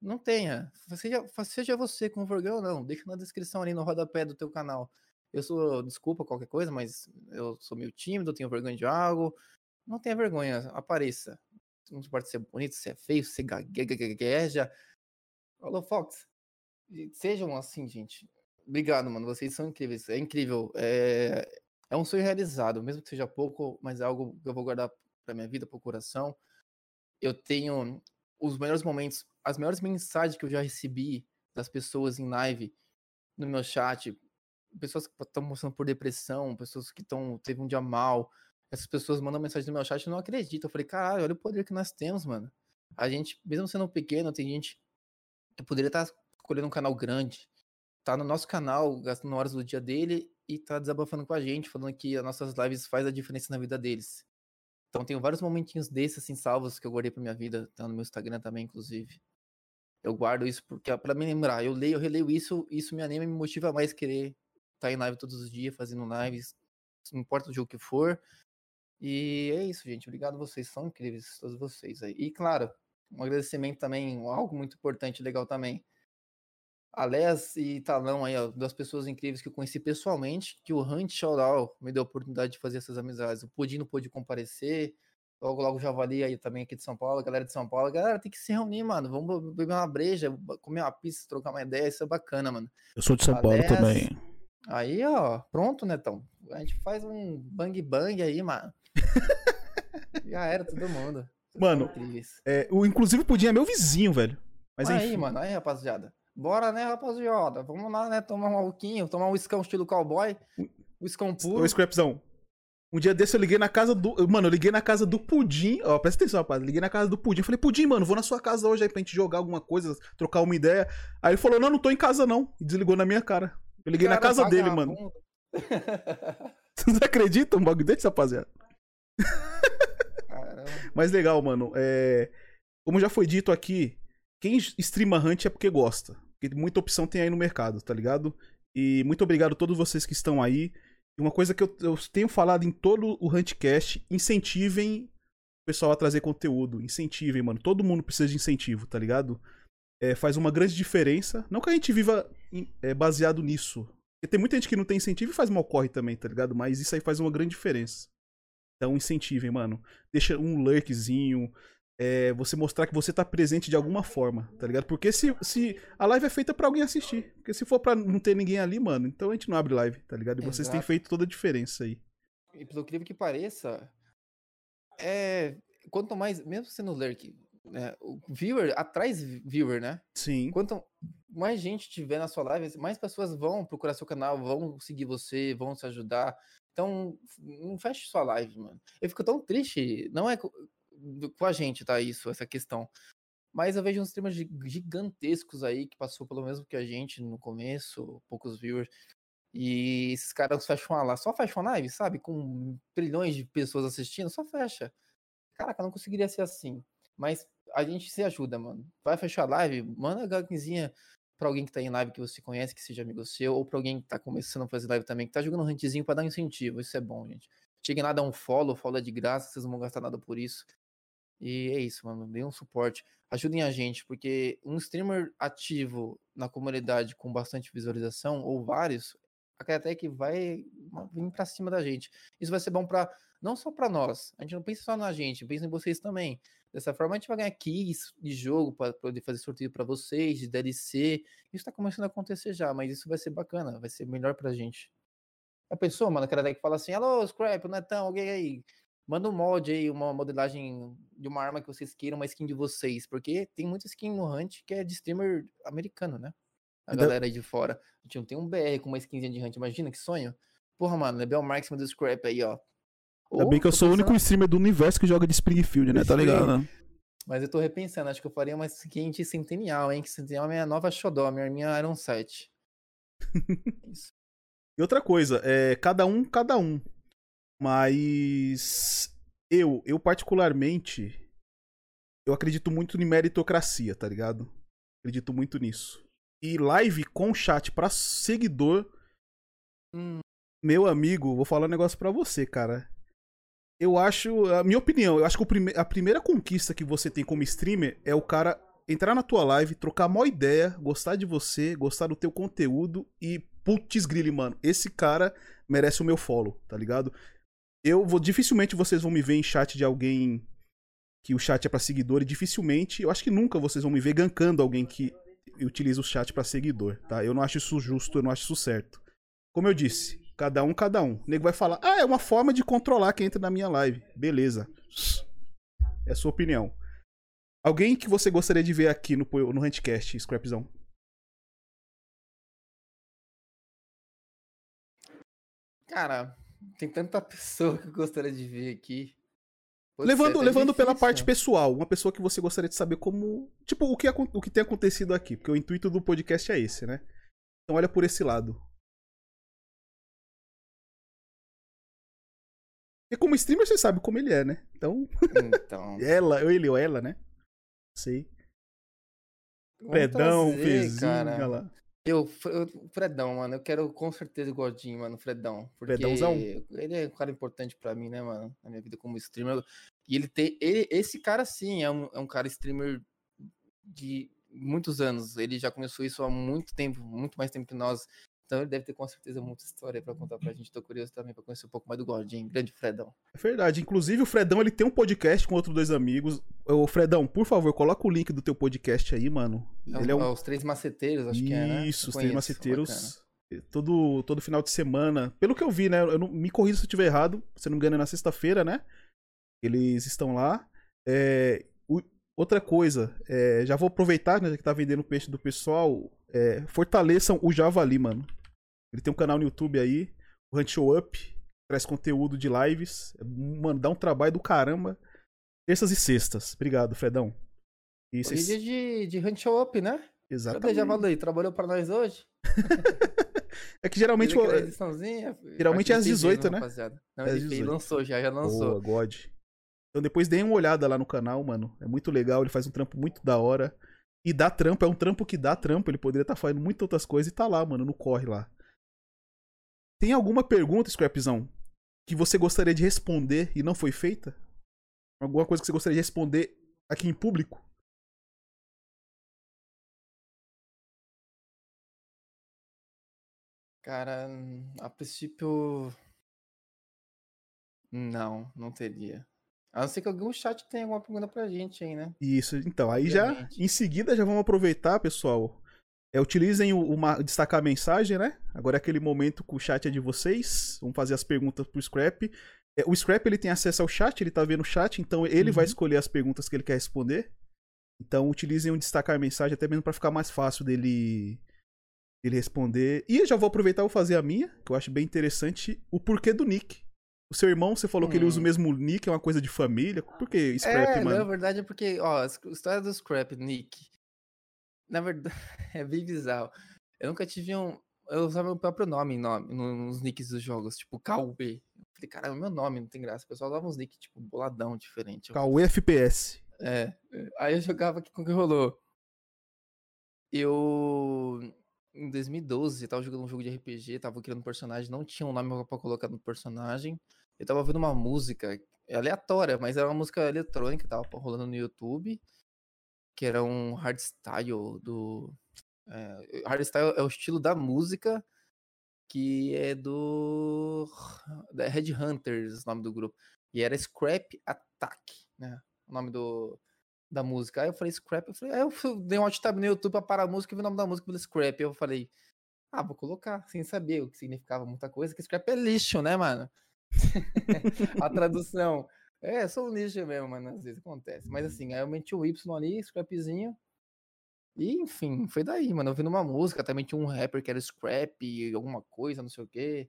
Não tenha. Seja, seja você com vergonha ou não. Deixa na descrição ali no rodapé do teu canal. Eu sou, desculpa qualquer coisa, mas eu sou meio tímido, tenho vergonha de algo. Não tenha vergonha, apareça não importa se é bonito, se é feio, se é gagueja. Alô, Fox. Sejam assim, gente. Obrigado, mano. Vocês são incríveis. É incrível. É, é um sonho realizado, mesmo que seja pouco, mas é algo que eu vou guardar pra minha vida, pro coração. Eu tenho os melhores momentos, as melhores mensagens que eu já recebi das pessoas em live, no meu chat. Pessoas que estão mostrando por depressão, pessoas que estão teve um dia mal, essas pessoas mandam mensagem no meu chat e não acreditam. Eu falei, caralho, olha o poder que nós temos, mano. A gente, mesmo sendo pequeno, tem gente que poderia estar tá escolhendo um canal grande, tá no nosso canal, gastando horas do dia dele e tá desabafando com a gente, falando que as nossas lives faz a diferença na vida deles. Então tenho vários momentinhos desses assim salvos que eu guardei pra minha vida, tá no meu Instagram também, inclusive. Eu guardo isso porque para me lembrar, eu leio, eu releio isso, isso me anima e me motiva mais querer estar tá em live todos os dias, fazendo lives, não importa o jogo que for, e é isso, gente. Obrigado vocês, são incríveis, todos vocês aí. E claro, um agradecimento também, algo muito importante, legal também. Alés e Talão aí, ó, duas pessoas incríveis que eu conheci pessoalmente, que o Hunt Shoutout me deu a oportunidade de fazer essas amizades. O Pudim não pôde comparecer, logo logo já Javali aí também aqui de São Paulo, galera de São Paulo. Galera, tem que se reunir, mano. Vamos beber uma breja, comer uma pizza, trocar uma ideia, isso é bacana, mano. Eu sou de São Alés, Paulo também. Aí, ó, pronto, Netão. A gente faz um bang bang aí, mano. Já era todo mundo. Mano, é, o, inclusive o Pudim é meu vizinho, velho. Mas aí, enfim. mano, aí, rapaziada. Bora, né, rapaziada? Vamos lá, né, tomar um alquinho, tomar um escão estilo cowboy. Um escão puro. Ô, Scrapzão. Um dia desse eu liguei na casa do. Mano, eu liguei na casa do Pudim. Ó, presta atenção, rapaz. liguei na casa do Pudim. Falei, Pudim, mano, vou na sua casa hoje aí pra gente jogar alguma coisa, trocar uma ideia. Aí ele falou, não, não tô em casa não. E desligou na minha cara. Eu liguei cara, na casa dele, mano. Vocês acreditam um bagulho desse, rapaziada? Mas legal, mano. É... Como já foi dito aqui, quem streama Hunt é porque gosta. Porque muita opção tem aí no mercado, tá ligado? E muito obrigado a todos vocês que estão aí. Uma coisa que eu, eu tenho falado em todo o Huntcast, incentivem o pessoal a trazer conteúdo. Incentivem, mano. Todo mundo precisa de incentivo, tá ligado? É, faz uma grande diferença. Não que a gente viva é, baseado nisso. Porque tem muita gente que não tem incentivo e faz mal corre também, tá ligado? Mas isso aí faz uma grande diferença. Então incentivem, mano. Deixa um lurkzinho, é você mostrar que você tá presente de alguma forma, tá ligado? Porque se, se a live é feita para alguém assistir. Porque se for para não ter ninguém ali, mano, então a gente não abre live, tá ligado? E Exato. vocês têm feito toda a diferença aí. E pelo incrível que pareça, é. Quanto mais. Mesmo sendo lurk, né, o viewer atrás viewer, né? Sim. Quanto mais gente tiver na sua live, mais pessoas vão procurar seu canal, vão seguir você, vão te ajudar. Então, não feche sua live, mano. Eu fico tão triste. Não é com a gente, tá? Isso, essa questão. Mas eu vejo uns streamers gigantescos aí que passou pelo mesmo que a gente no começo, poucos viewers. E esses caras fecham a live, só fecham a live, sabe? Com trilhões de pessoas assistindo, só fecha. Caraca, não conseguiria ser assim. Mas a gente se ajuda, mano. Vai fechar a live, manda a gaguinzinha pra alguém que tá em live que você conhece, que seja amigo seu, ou pra alguém que tá começando a fazer live também, que tá jogando um rantzinho pra dar um incentivo. Isso é bom, gente. Cheguem lá, dá um follow, follow é de graça, vocês não vão gastar nada por isso. E é isso, mano. Dê um suporte. Ajudem a gente, porque um streamer ativo na comunidade com bastante visualização, ou vários, até que vai vir pra cima da gente. Isso vai ser bom para não só para nós. A gente não pensa só na gente, pensa em vocês também. Dessa forma a gente vai ganhar keys de jogo para poder fazer sorteio para vocês, de DLC. Isso tá começando a acontecer já, mas isso vai ser bacana, vai ser melhor pra gente. A pessoa, mano, aquela que fala assim: Alô, Scrap, Netão, alguém aí? Manda um mod aí, uma modelagem de uma arma que vocês queiram, uma skin de vocês. Porque tem muita skin no Hunt que é de streamer americano, né? A galera aí de fora. A gente não tem um BR com uma skinzinha de Hunt, imagina que sonho. Porra, mano, Lebel Marks do Scrap aí, ó. Ainda bem que eu sou o único streamer do universo que joga de Springfield, né? Tá ligado, né? Mas eu tô repensando, acho que eu faria uma skin de Centennial, hein? Que Centennial é a minha nova Shodó, minha, minha Iron 7. Isso. E outra coisa, é cada um, cada um. Mas eu, eu particularmente, eu acredito muito em meritocracia, tá ligado? Acredito muito nisso. E live com chat pra seguidor. Hum. Meu amigo, vou falar um negócio pra você, cara eu acho, a minha opinião, eu acho que prime a primeira conquista que você tem como streamer é o cara entrar na tua live, trocar a maior ideia, gostar de você, gostar do teu conteúdo e putz grille, mano, esse cara merece o meu follow, tá ligado? Eu vou dificilmente vocês vão me ver em chat de alguém que o chat é para seguidor e dificilmente, eu acho que nunca vocês vão me ver gankando alguém que utiliza o chat para seguidor, tá? Eu não acho isso justo, eu não acho isso certo. Como eu disse, Cada um, cada um. O nego vai falar, ah, é uma forma de controlar quem entra na minha live. Beleza. É a sua opinião. Alguém que você gostaria de ver aqui no, no Handcast, Scrapzão? Cara, tem tanta pessoa que eu gostaria de ver aqui. Pode levando levando pela parte pessoal, uma pessoa que você gostaria de saber como. Tipo, o que, o que tem acontecido aqui. Porque o intuito do podcast é esse, né? Então olha por esse lado. Porque como streamer você sabe como ele é, né? Então. então... ela, ou ele ou ela, né? Sei. Fredão, Fezinha lá. Eu, eu, Fredão, mano, eu quero com certeza o Godinho, mano, Fredão. Porque Fredãozão. ele é um cara importante pra mim, né, mano? Na minha vida como streamer. E ele tem. Ele, esse cara, sim, é um, é um cara streamer de muitos anos. Ele já começou isso há muito tempo, muito mais tempo que nós. Então ele deve ter com certeza muita história para contar pra gente. Tô curioso também pra conhecer um pouco mais do Gordinho, grande Fredão. É verdade. Inclusive o Fredão ele tem um podcast com outros dois amigos. Ô Fredão, por favor, coloca o link do teu podcast aí, mano. É, ele é, um... é Os Três Maceteiros, acho Isso, que é, né? Isso, Os Três Maceteiros. Todo, todo final de semana. Pelo que eu vi, né? Eu não, me corrija se eu estiver errado. Se não me engano, é na sexta-feira, né? Eles estão lá. É, o, outra coisa, é, já vou aproveitar, né? Já que tá vendendo peixe do pessoal. É, fortaleçam o Javali, mano. Ele tem um canal no YouTube aí, o Hunt Show Up, traz conteúdo de lives. Mano, dá um trabalho do caramba. Terças e sextas. Obrigado, Fredão. E cês... dia de, de Hunt Show Up, né? Exatamente. Já falei, trabalhou pra nós hoje? é que geralmente. geralmente é às 18, né? Não, é 18. lançou já, já lançou. Boa, God. Então depois deem uma olhada lá no canal, mano. É muito legal, ele faz um trampo muito da hora. E dá trampo, é um trampo que dá trampo. Ele poderia estar tá fazendo muitas outras coisas e tá lá, mano, no corre lá. Tem alguma pergunta, Scrapzão, que você gostaria de responder e não foi feita? Alguma coisa que você gostaria de responder aqui em público? Cara, a princípio. Não, não teria. A não ser que algum chat tenha alguma pergunta pra gente aí, né? Isso, então, aí já, em seguida, já vamos aproveitar, pessoal. É, utilizem o, uma, destacar a mensagem, né? Agora é aquele momento que o chat é de vocês. Vamos fazer as perguntas pro Scrap. É, o Scrap ele tem acesso ao chat, ele tá vendo o chat, então ele uhum. vai escolher as perguntas que ele quer responder. Então utilizem o destacar a mensagem até mesmo para ficar mais fácil dele ele responder. E eu já vou aproveitar e vou fazer a minha, que eu acho bem interessante, o porquê do nick. O seu irmão, você falou hum. que ele usa o hum. mesmo nick, é uma coisa de família. Por que Scrap, é, mano? Na verdade é porque, ó, a história do Scrap, Nick, na verdade, é bem bizarro. Eu nunca tive um. Eu usava o próprio nome, nome nos nicks dos jogos, tipo Cauê. Eu falei, caramba, meu nome não tem graça. O pessoal dava uns nicks, tipo, boladão, diferente. Cauê FPS. É. Aí eu jogava aqui com o que rolou. Eu. Em 2012, eu tava jogando um jogo de RPG, tava criando um personagem, não tinha um nome pra colocar no personagem. Eu tava ouvindo uma música aleatória, mas era uma música eletrônica, tava rolando no YouTube que era um hardstyle do. É, hardstyle é o estilo da música que é do. Da Red Hunters, o nome do grupo. E era Scrap Attack, né? O nome do, da música. Aí eu falei Scrap, eu falei, aí eu dei um alt tab no YouTube pra parar a música e vi o nome da música pelo Scrap. Eu falei, ah, vou colocar, sem saber o que significava muita coisa, que Scrap é lixo, né, mano? a tradução. É, sou um lixo mesmo, mano. Às vezes acontece. Mas assim, aí eu meti o Y ali, scrapzinho. E, enfim, foi daí, mano. Eu vi numa música, também tinha um rapper que era Scrap, alguma coisa, não sei o quê.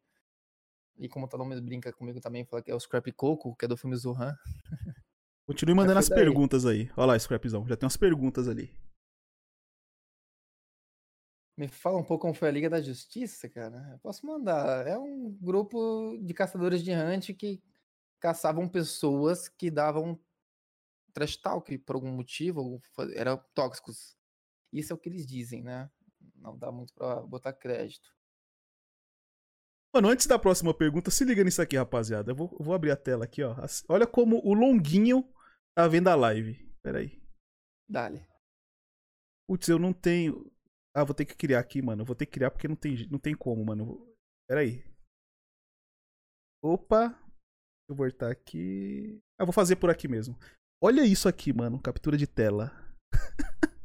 E como o nome brinca comigo também, fala que é o Scrap Coco, que é do filme Zuhan. Continue mandando as daí. perguntas aí. Olha lá, Scrapzão. Já tem umas perguntas ali. Me fala um pouco como foi a Liga da Justiça, cara. Eu posso mandar. É um grupo de caçadores de hunt que caçavam pessoas que davam trash talk por algum motivo, eram tóxicos. Isso é o que eles dizem, né? Não dá muito pra botar crédito. Mano, antes da próxima pergunta, se liga nisso aqui, rapaziada. Eu vou, vou abrir a tela aqui, ó. Olha como o Longuinho tá vendo a live. Pera aí. Dale. Putz, eu não tenho. Ah, vou ter que criar aqui, mano. Eu vou ter que criar porque não tem, não tem como, mano. Pera aí. Opa, eu voltar aqui. Ah, vou fazer por aqui mesmo. Olha isso aqui, mano. Captura de tela.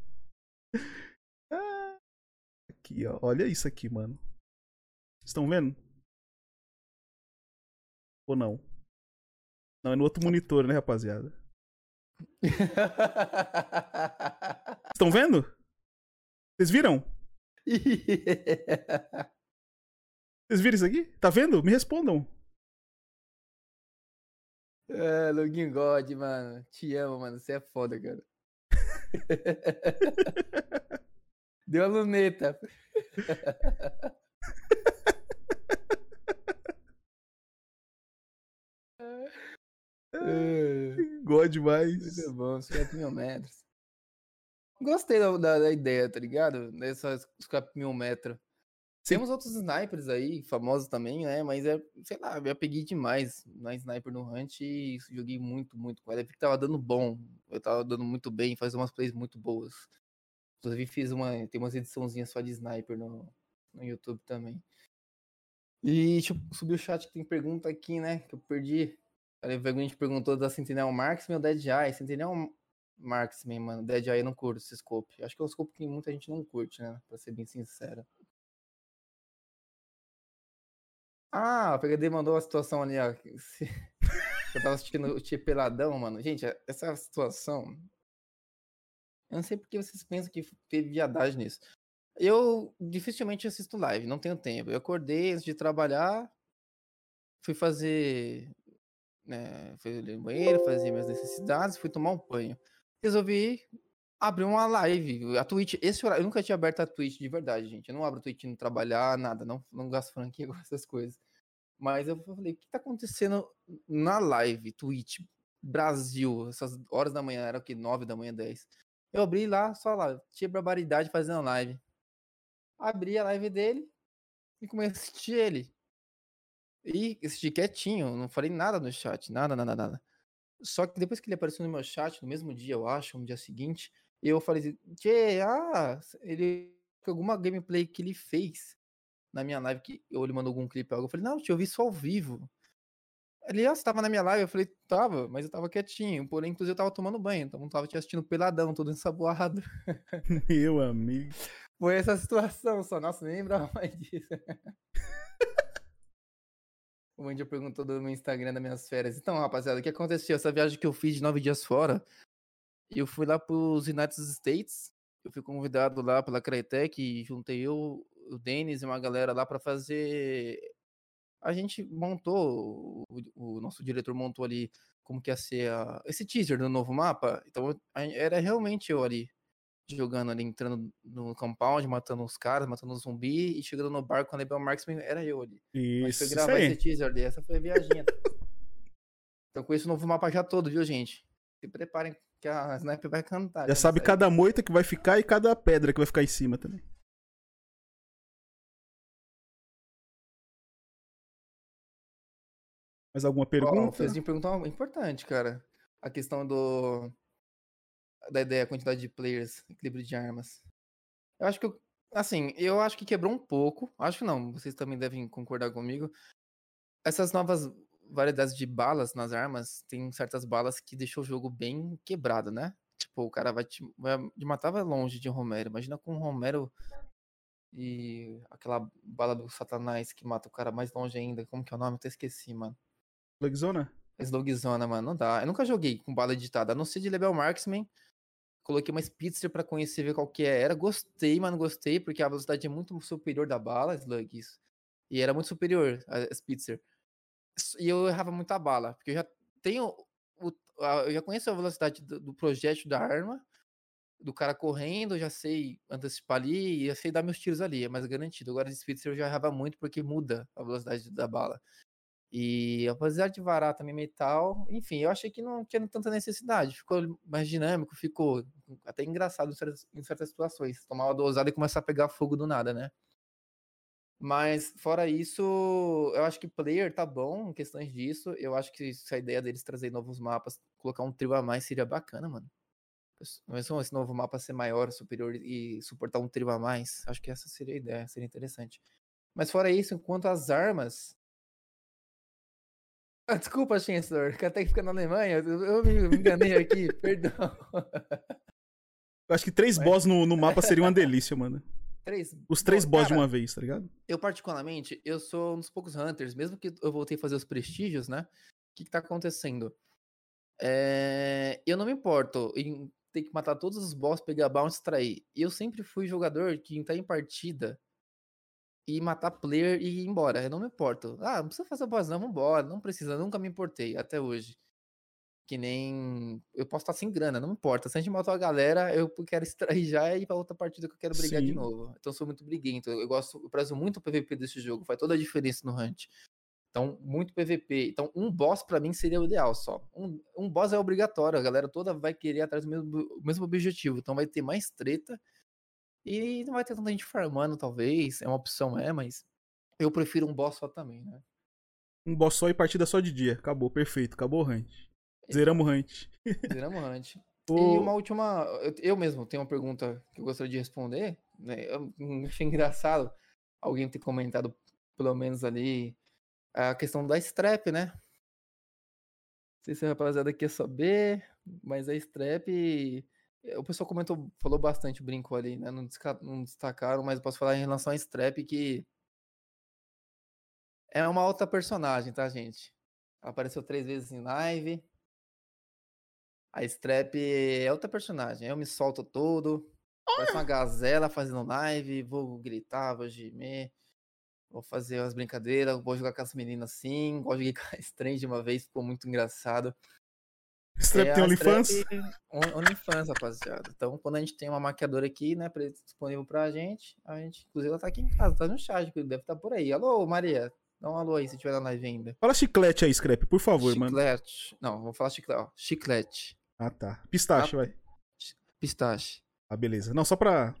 Ah, aqui, ó. Olha isso aqui, mano. Estão vendo? Ou não? Não, é no outro monitor, né, rapaziada? Estão vendo? Vocês viram? Vocês viram isso aqui? Tá vendo? Me respondam. É, Login God, mano. Te amo, mano. Você é foda, cara. Deu a luneta. God demais. Muito bom, 50 mil metros. Gostei da, da, da, ideia, tá ligado? Dessas 50 mil metros. Temos outros snipers aí, famosos também, né? Mas é, sei lá, eu peguei demais na sniper no Hunt e joguei muito, muito com ela. Eu vi que tava dando bom, eu tava dando muito bem, faz umas plays muito boas. Inclusive fiz uma, tem umas ediçãozinhas só de sniper no, no YouTube também. E deixa eu subir o chat que tem pergunta aqui, né? Que eu perdi. A gente perguntou da Sentinel Marksman ou Dead Eye. Sentinel Marksman, mano. Dead Eye eu não curto esse scope. Acho que é um scope que muita gente não curte, né? Pra ser bem sincero. Ah, o PHD mandou uma situação ali, ó. Eu tava assistindo o Tia Peladão, mano. Gente, essa situação. Eu não sei porque vocês pensam que teve viadagem nisso. Eu dificilmente assisto live, não tenho tempo. Eu acordei antes de trabalhar, fui fazer. Né, fui no banheiro, fazer minhas necessidades, fui tomar um banho. Resolvi abrir uma live. A Twitch, esse horário, eu nunca tinha aberto a Twitch de verdade, gente. Eu não abro a Twitch no trabalhar, nada, não, não gasto franquia com essas coisas. Mas eu falei, o que tá acontecendo na live, Twitch, Brasil, essas horas da manhã, era o que? 9 da manhã, 10. Eu abri lá, só lá, tinha barbaridade fazendo live. Abri a live dele e comecei a assistir ele. E assisti quietinho, não falei nada no chat, nada, nada, nada. Só que depois que ele apareceu no meu chat, no mesmo dia, eu acho, no dia seguinte, eu falei assim, Tchê, ah, ele. Alguma gameplay que ele fez na minha live que ou ele mandou algum clipe algo. Eu falei, não, eu vi isso ao vivo. Ele, ah, você tava na minha live? Eu falei, tava, mas eu tava quietinho. Porém, inclusive, eu tava tomando banho, então não tava te assistindo peladão, todo ensaboado. Meu amigo. Foi essa situação só. Nossa, nem lembrava mais disso. o Andy perguntou do meu Instagram das minhas férias. Então, rapaziada, o que aconteceu? Essa viagem que eu fiz de nove dias fora, eu fui lá pros United States. Eu fui convidado lá pela Crytek, juntei eu, o Denis e uma galera lá para fazer a gente montou, o, o, nosso diretor montou ali como que ia ser a, esse teaser do novo mapa. Então era realmente eu ali, jogando ali, entrando no compound, matando os caras, matando os zumbi e chegando no barco com a Lebel Marksman, era eu ali. Isso, Mas foi gravar esse teaser ali, essa foi a viagem. então conheço o novo mapa já todo, viu, gente? Se preparem que a Sniper vai cantar. Já sabe cada moita que vai ficar e cada pedra que vai ficar em cima também. Mais alguma pergunta? Oh, o Fezinho perguntou importante, cara. A questão do. Da ideia, a quantidade de players, equilíbrio de armas. Eu acho que. Eu, assim, eu acho que quebrou um pouco. Acho que não, vocês também devem concordar comigo. Essas novas variedades de balas nas armas, tem certas balas que deixou o jogo bem quebrado, né? Tipo, o cara vai te. Vai, de matar vai longe de Romero. Imagina com o Romero e aquela bala do Satanás que mata o cara mais longe ainda. Como que é o nome? Eu até esqueci, mano. Slugzona? Slugzona, mano, não dá. Eu nunca joguei com bala editada, a não ser de Level Marksman. Coloquei uma Spitzer pra conhecer, ver qual que é. era. Gostei, mano, gostei, porque a velocidade é muito superior da bala, Slug, isso. E era muito superior a Spitzer. E eu errava muito a bala, porque eu já tenho. O, a, eu já conheço a velocidade do, do projétil da arma, do cara correndo, eu já sei antecipar ali e eu sei dar meus tiros ali, é mais garantido. Agora de Spitzer eu já errava muito porque muda a velocidade da bala. E apesar de varar também metal, enfim, eu achei que não tinha tanta necessidade. Ficou mais dinâmico, ficou até engraçado em certas, em certas situações. Tomar uma dosada e começar a pegar fogo do nada, né? Mas fora isso, eu acho que player tá bom em questões disso. Eu acho que se a ideia deles trazer novos mapas, colocar um trio a mais seria bacana, mano. Mesmo esse novo mapa ser maior, superior e suportar um trio a mais, acho que essa seria a ideia, seria interessante. Mas fora isso, quanto às armas, ah, desculpa, Chancellor, que até que fica na Alemanha. Eu me enganei aqui, perdão. Eu acho que três Mas... boss no, no mapa seria uma delícia, mano. Três... Os três Bom, boss cara, de uma vez, tá ligado? Eu, particularmente, eu sou um dos poucos Hunters, mesmo que eu voltei a fazer os prestígios, né? O que, que tá acontecendo? É... Eu não me importo em ter que matar todos os boss, pegar bounce e extrair. Eu sempre fui jogador que tá em partida e matar player e ir embora. Eu não me importo. Ah, não precisa fazer boss não, vambora. Não precisa, nunca me importei, até hoje. Que nem. Eu posso estar sem grana, não importa. Se a gente matou a galera, eu quero extrair já e ir pra outra partida que eu quero brigar Sim. de novo. Então eu sou muito briguento. Eu gosto, eu prezo muito o PVP desse jogo, faz toda a diferença no Hunt. Então, muito PVP. Então, um boss para mim seria o ideal só. Um, um boss é obrigatório, a galera toda vai querer atrás do mesmo, mesmo objetivo. Então vai ter mais treta e não vai ter tanta gente farmando, talvez. É uma opção, é, mas eu prefiro um boss só também, né? Um boss só e partida só de dia. Acabou, perfeito. Acabou o hunt. Zeramos o hunt. Zeramos o hunt. o... E uma última. Eu mesmo tenho uma pergunta que eu gostaria de responder. Né? Eu achei engraçado alguém ter comentado, pelo menos ali, a questão da strap, né? Não sei se a rapaziada quer saber, mas a strap o pessoal comentou, falou bastante, brincou ali, né? Não, não destacaram, mas eu posso falar em relação a Strap que é uma outra personagem, tá, gente? Apareceu três vezes em live. A Strap é outra personagem. Eu me solto todo. Parece uma gazela fazendo live. Vou gritar, vou gemer. Vou fazer as brincadeiras. Vou jogar com as meninas assim. De jogar Strange de uma vez, ficou muito engraçado. Strap é, tem OnlyFans? OnlyFans, rapaziada. Então, quando a gente tem uma maquiadora aqui, né, disponível pra gente, a gente, inclusive, ela tá aqui em casa, tá no chat, deve estar tá por aí. Alô, Maria, dá um alô aí se tiver na live ainda. Fala chiclete aí, Scrap, por favor, chiclete. mano. Chiclete. Não, vou falar chiclete, ó. Chiclete. Ah, tá. Pistache, ah, vai. Pistache. Ah, beleza. Não, só pra.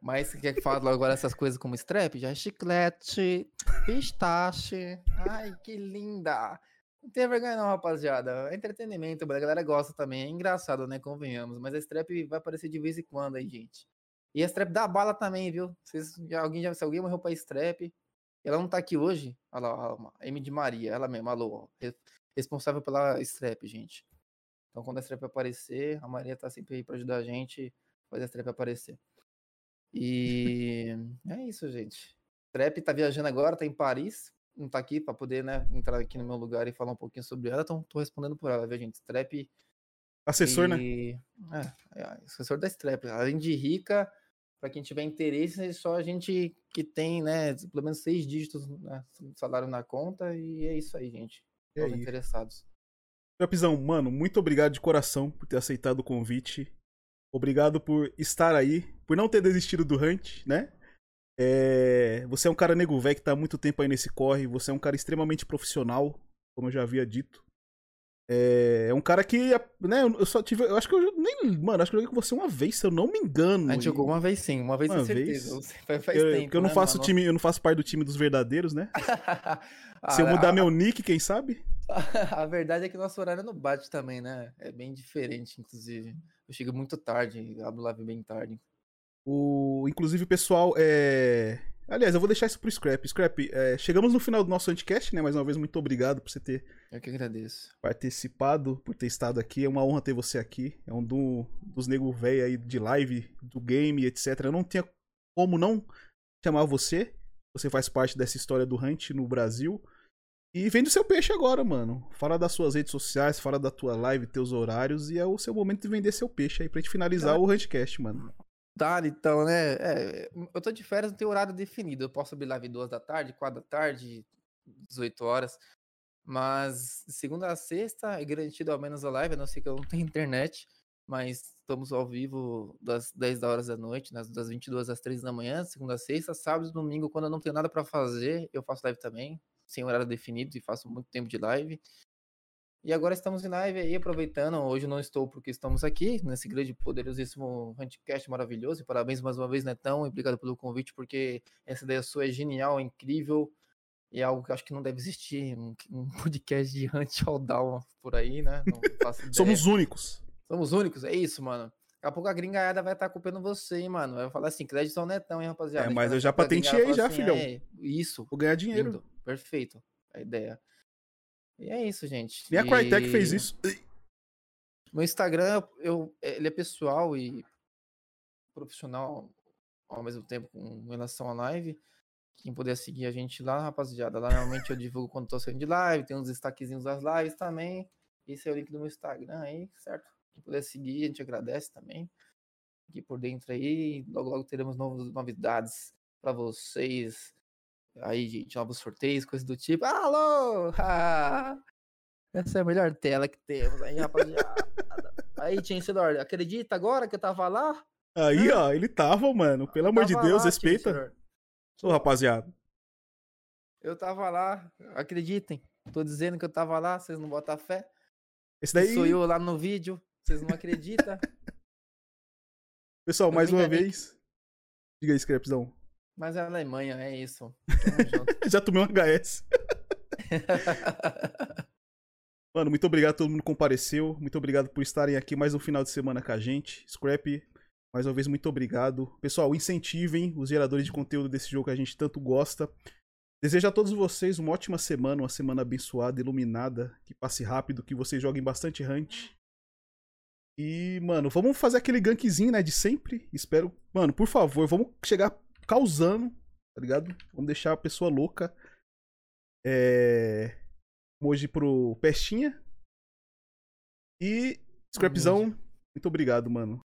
Mas você quer que fale agora essas coisas como strap? Já é chiclete, pistache. Ai, que linda. Não tenha vergonha não, rapaziada. É entretenimento, a galera gosta também. É engraçado, né? Convenhamos. Mas a strap vai aparecer de vez em quando aí, gente. E a strap dá bala também, viu? Alguém já, se alguém morreu pra strap, Ela não tá aqui hoje. Olha lá, olha lá, M de Maria, ela mesma, alô, responsável pela strap, gente. Então, quando a strap aparecer, a Maria tá sempre aí pra ajudar a gente, fazer a strap aparecer. E é isso, gente. Strap tá viajando agora, tá em Paris, não tá aqui para poder, né, entrar aqui no meu lugar e falar um pouquinho sobre ela, então tô respondendo por ela, viu, gente? Strap. Assessor, né? e... né? É, é, assessor da Strap. Além de rica, para quem tiver interesse, é só a gente que tem, né, pelo menos seis dígitos né, salário na conta, e é isso aí, gente. É os interessados. Trapzão, mano, muito obrigado de coração por ter aceitado o convite. Obrigado por estar aí, por não ter desistido do Hunt, né? É... Você é um cara nego velho que tá há muito tempo aí nesse corre. Você é um cara extremamente profissional, como eu já havia dito. É, é um cara que, né, eu só tive. Eu acho que eu nem. Mano, acho que eu joguei com você uma vez, se eu não me engano. A gente jogou uma vez sim, uma vez uma com certeza. Vez. Faz, faz eu, tempo. Porque eu não né, faço mano? time, eu não faço parte do time dos verdadeiros, né? se eu mudar ah, meu nick, quem sabe? a verdade é que nosso horário não bate também, né? É bem diferente, inclusive. Eu chego muito tarde, abro live bem tarde. O, inclusive, pessoal, é... Aliás, eu vou deixar isso pro Scrap. Scrap, é... chegamos no final do nosso Anticast, né? Mais uma vez, muito obrigado por você ter... Eu que agradeço. Participado, por ter estado aqui. É uma honra ter você aqui. É um do... dos nego velho aí de live, do game, etc. Eu não tinha como não chamar você. Você faz parte dessa história do Hunt no Brasil. E vende o seu peixe agora, mano. Fala das suas redes sociais, fala da tua live, teus horários. E é o seu momento de vender seu peixe aí pra gente finalizar é. o Huntcast, mano. Tá, então, né? É, eu tô de férias, não tenho horário definido. Eu posso abrir live duas da tarde, quatro da tarde, 18 horas. Mas segunda a sexta é garantido ao menos a live, a não ser que eu não tenha internet. Mas estamos ao vivo das 10 da horas da noite, das 22 às 3 da manhã, segunda a sexta, sábado e domingo, quando eu não tenho nada para fazer, eu faço live também, sem horário definido e faço muito tempo de live. E agora estamos em live aí, aproveitando. Hoje não estou porque estamos aqui, nesse grande, poderosíssimo Handcast maravilhoso. E parabéns mais uma vez, Netão. E obrigado pelo convite, porque essa ideia sua é genial, é incrível. E é algo que eu acho que não deve existir. Um, um podcast de Hunt Down por aí, né? Somos únicos. Somos únicos, é isso, mano. Daqui a pouco a gringaiada vai estar tá culpando você, hein, mano. Vai falar assim, crédito ao Netão, hein, rapaziada. É, mas eu já patenteei já, assim, filhão. É, isso. Vou ganhar dinheiro. Lindo. Perfeito. A ideia. E é isso, gente. Nem a Crytek e... fez isso. Meu Instagram, eu, ele é pessoal e profissional ao mesmo tempo com relação à live. Quem puder seguir a gente lá, rapaziada. Lá normalmente eu divulgo quando tô saindo de live, tem uns destaquezinhos das lives também. Esse é o link do meu Instagram aí, certo? Quem puder seguir, a gente agradece também. Aqui por dentro aí, logo logo teremos novas novidades para vocês Aí, gente, novos sorteios, coisas do tipo. Alô! Ah, essa é a melhor tela que temos aí, rapaziada. aí, Chancellor, acredita agora que eu tava lá? Aí, ó, ele tava, mano. Pelo amor de Deus, lá, respeita. Ô, rapaziada. Eu tava lá, acreditem. Tô dizendo que eu tava lá, vocês não botam fé. Esse daí. Sou eu lá no vídeo, vocês não acreditam. Pessoal, eu mais uma vez. Diga aí, Scrapzão. Mas é a Alemanha, é isso. Já tomei um HS. Mano, muito obrigado a todo mundo que compareceu. Muito obrigado por estarem aqui mais um final de semana com a gente. Scrap, mais uma vez, muito obrigado. Pessoal, incentivem os geradores de conteúdo desse jogo que a gente tanto gosta. Desejo a todos vocês uma ótima semana, uma semana abençoada, iluminada, que passe rápido, que vocês joguem bastante Hunt. E, mano, vamos fazer aquele gankzinho, né, de sempre. Espero, mano, por favor, vamos chegar causando, tá ligado? Vamos deixar a pessoa louca. É... Hoje pro Pestinha. E Scrapzão, muito obrigado, mano.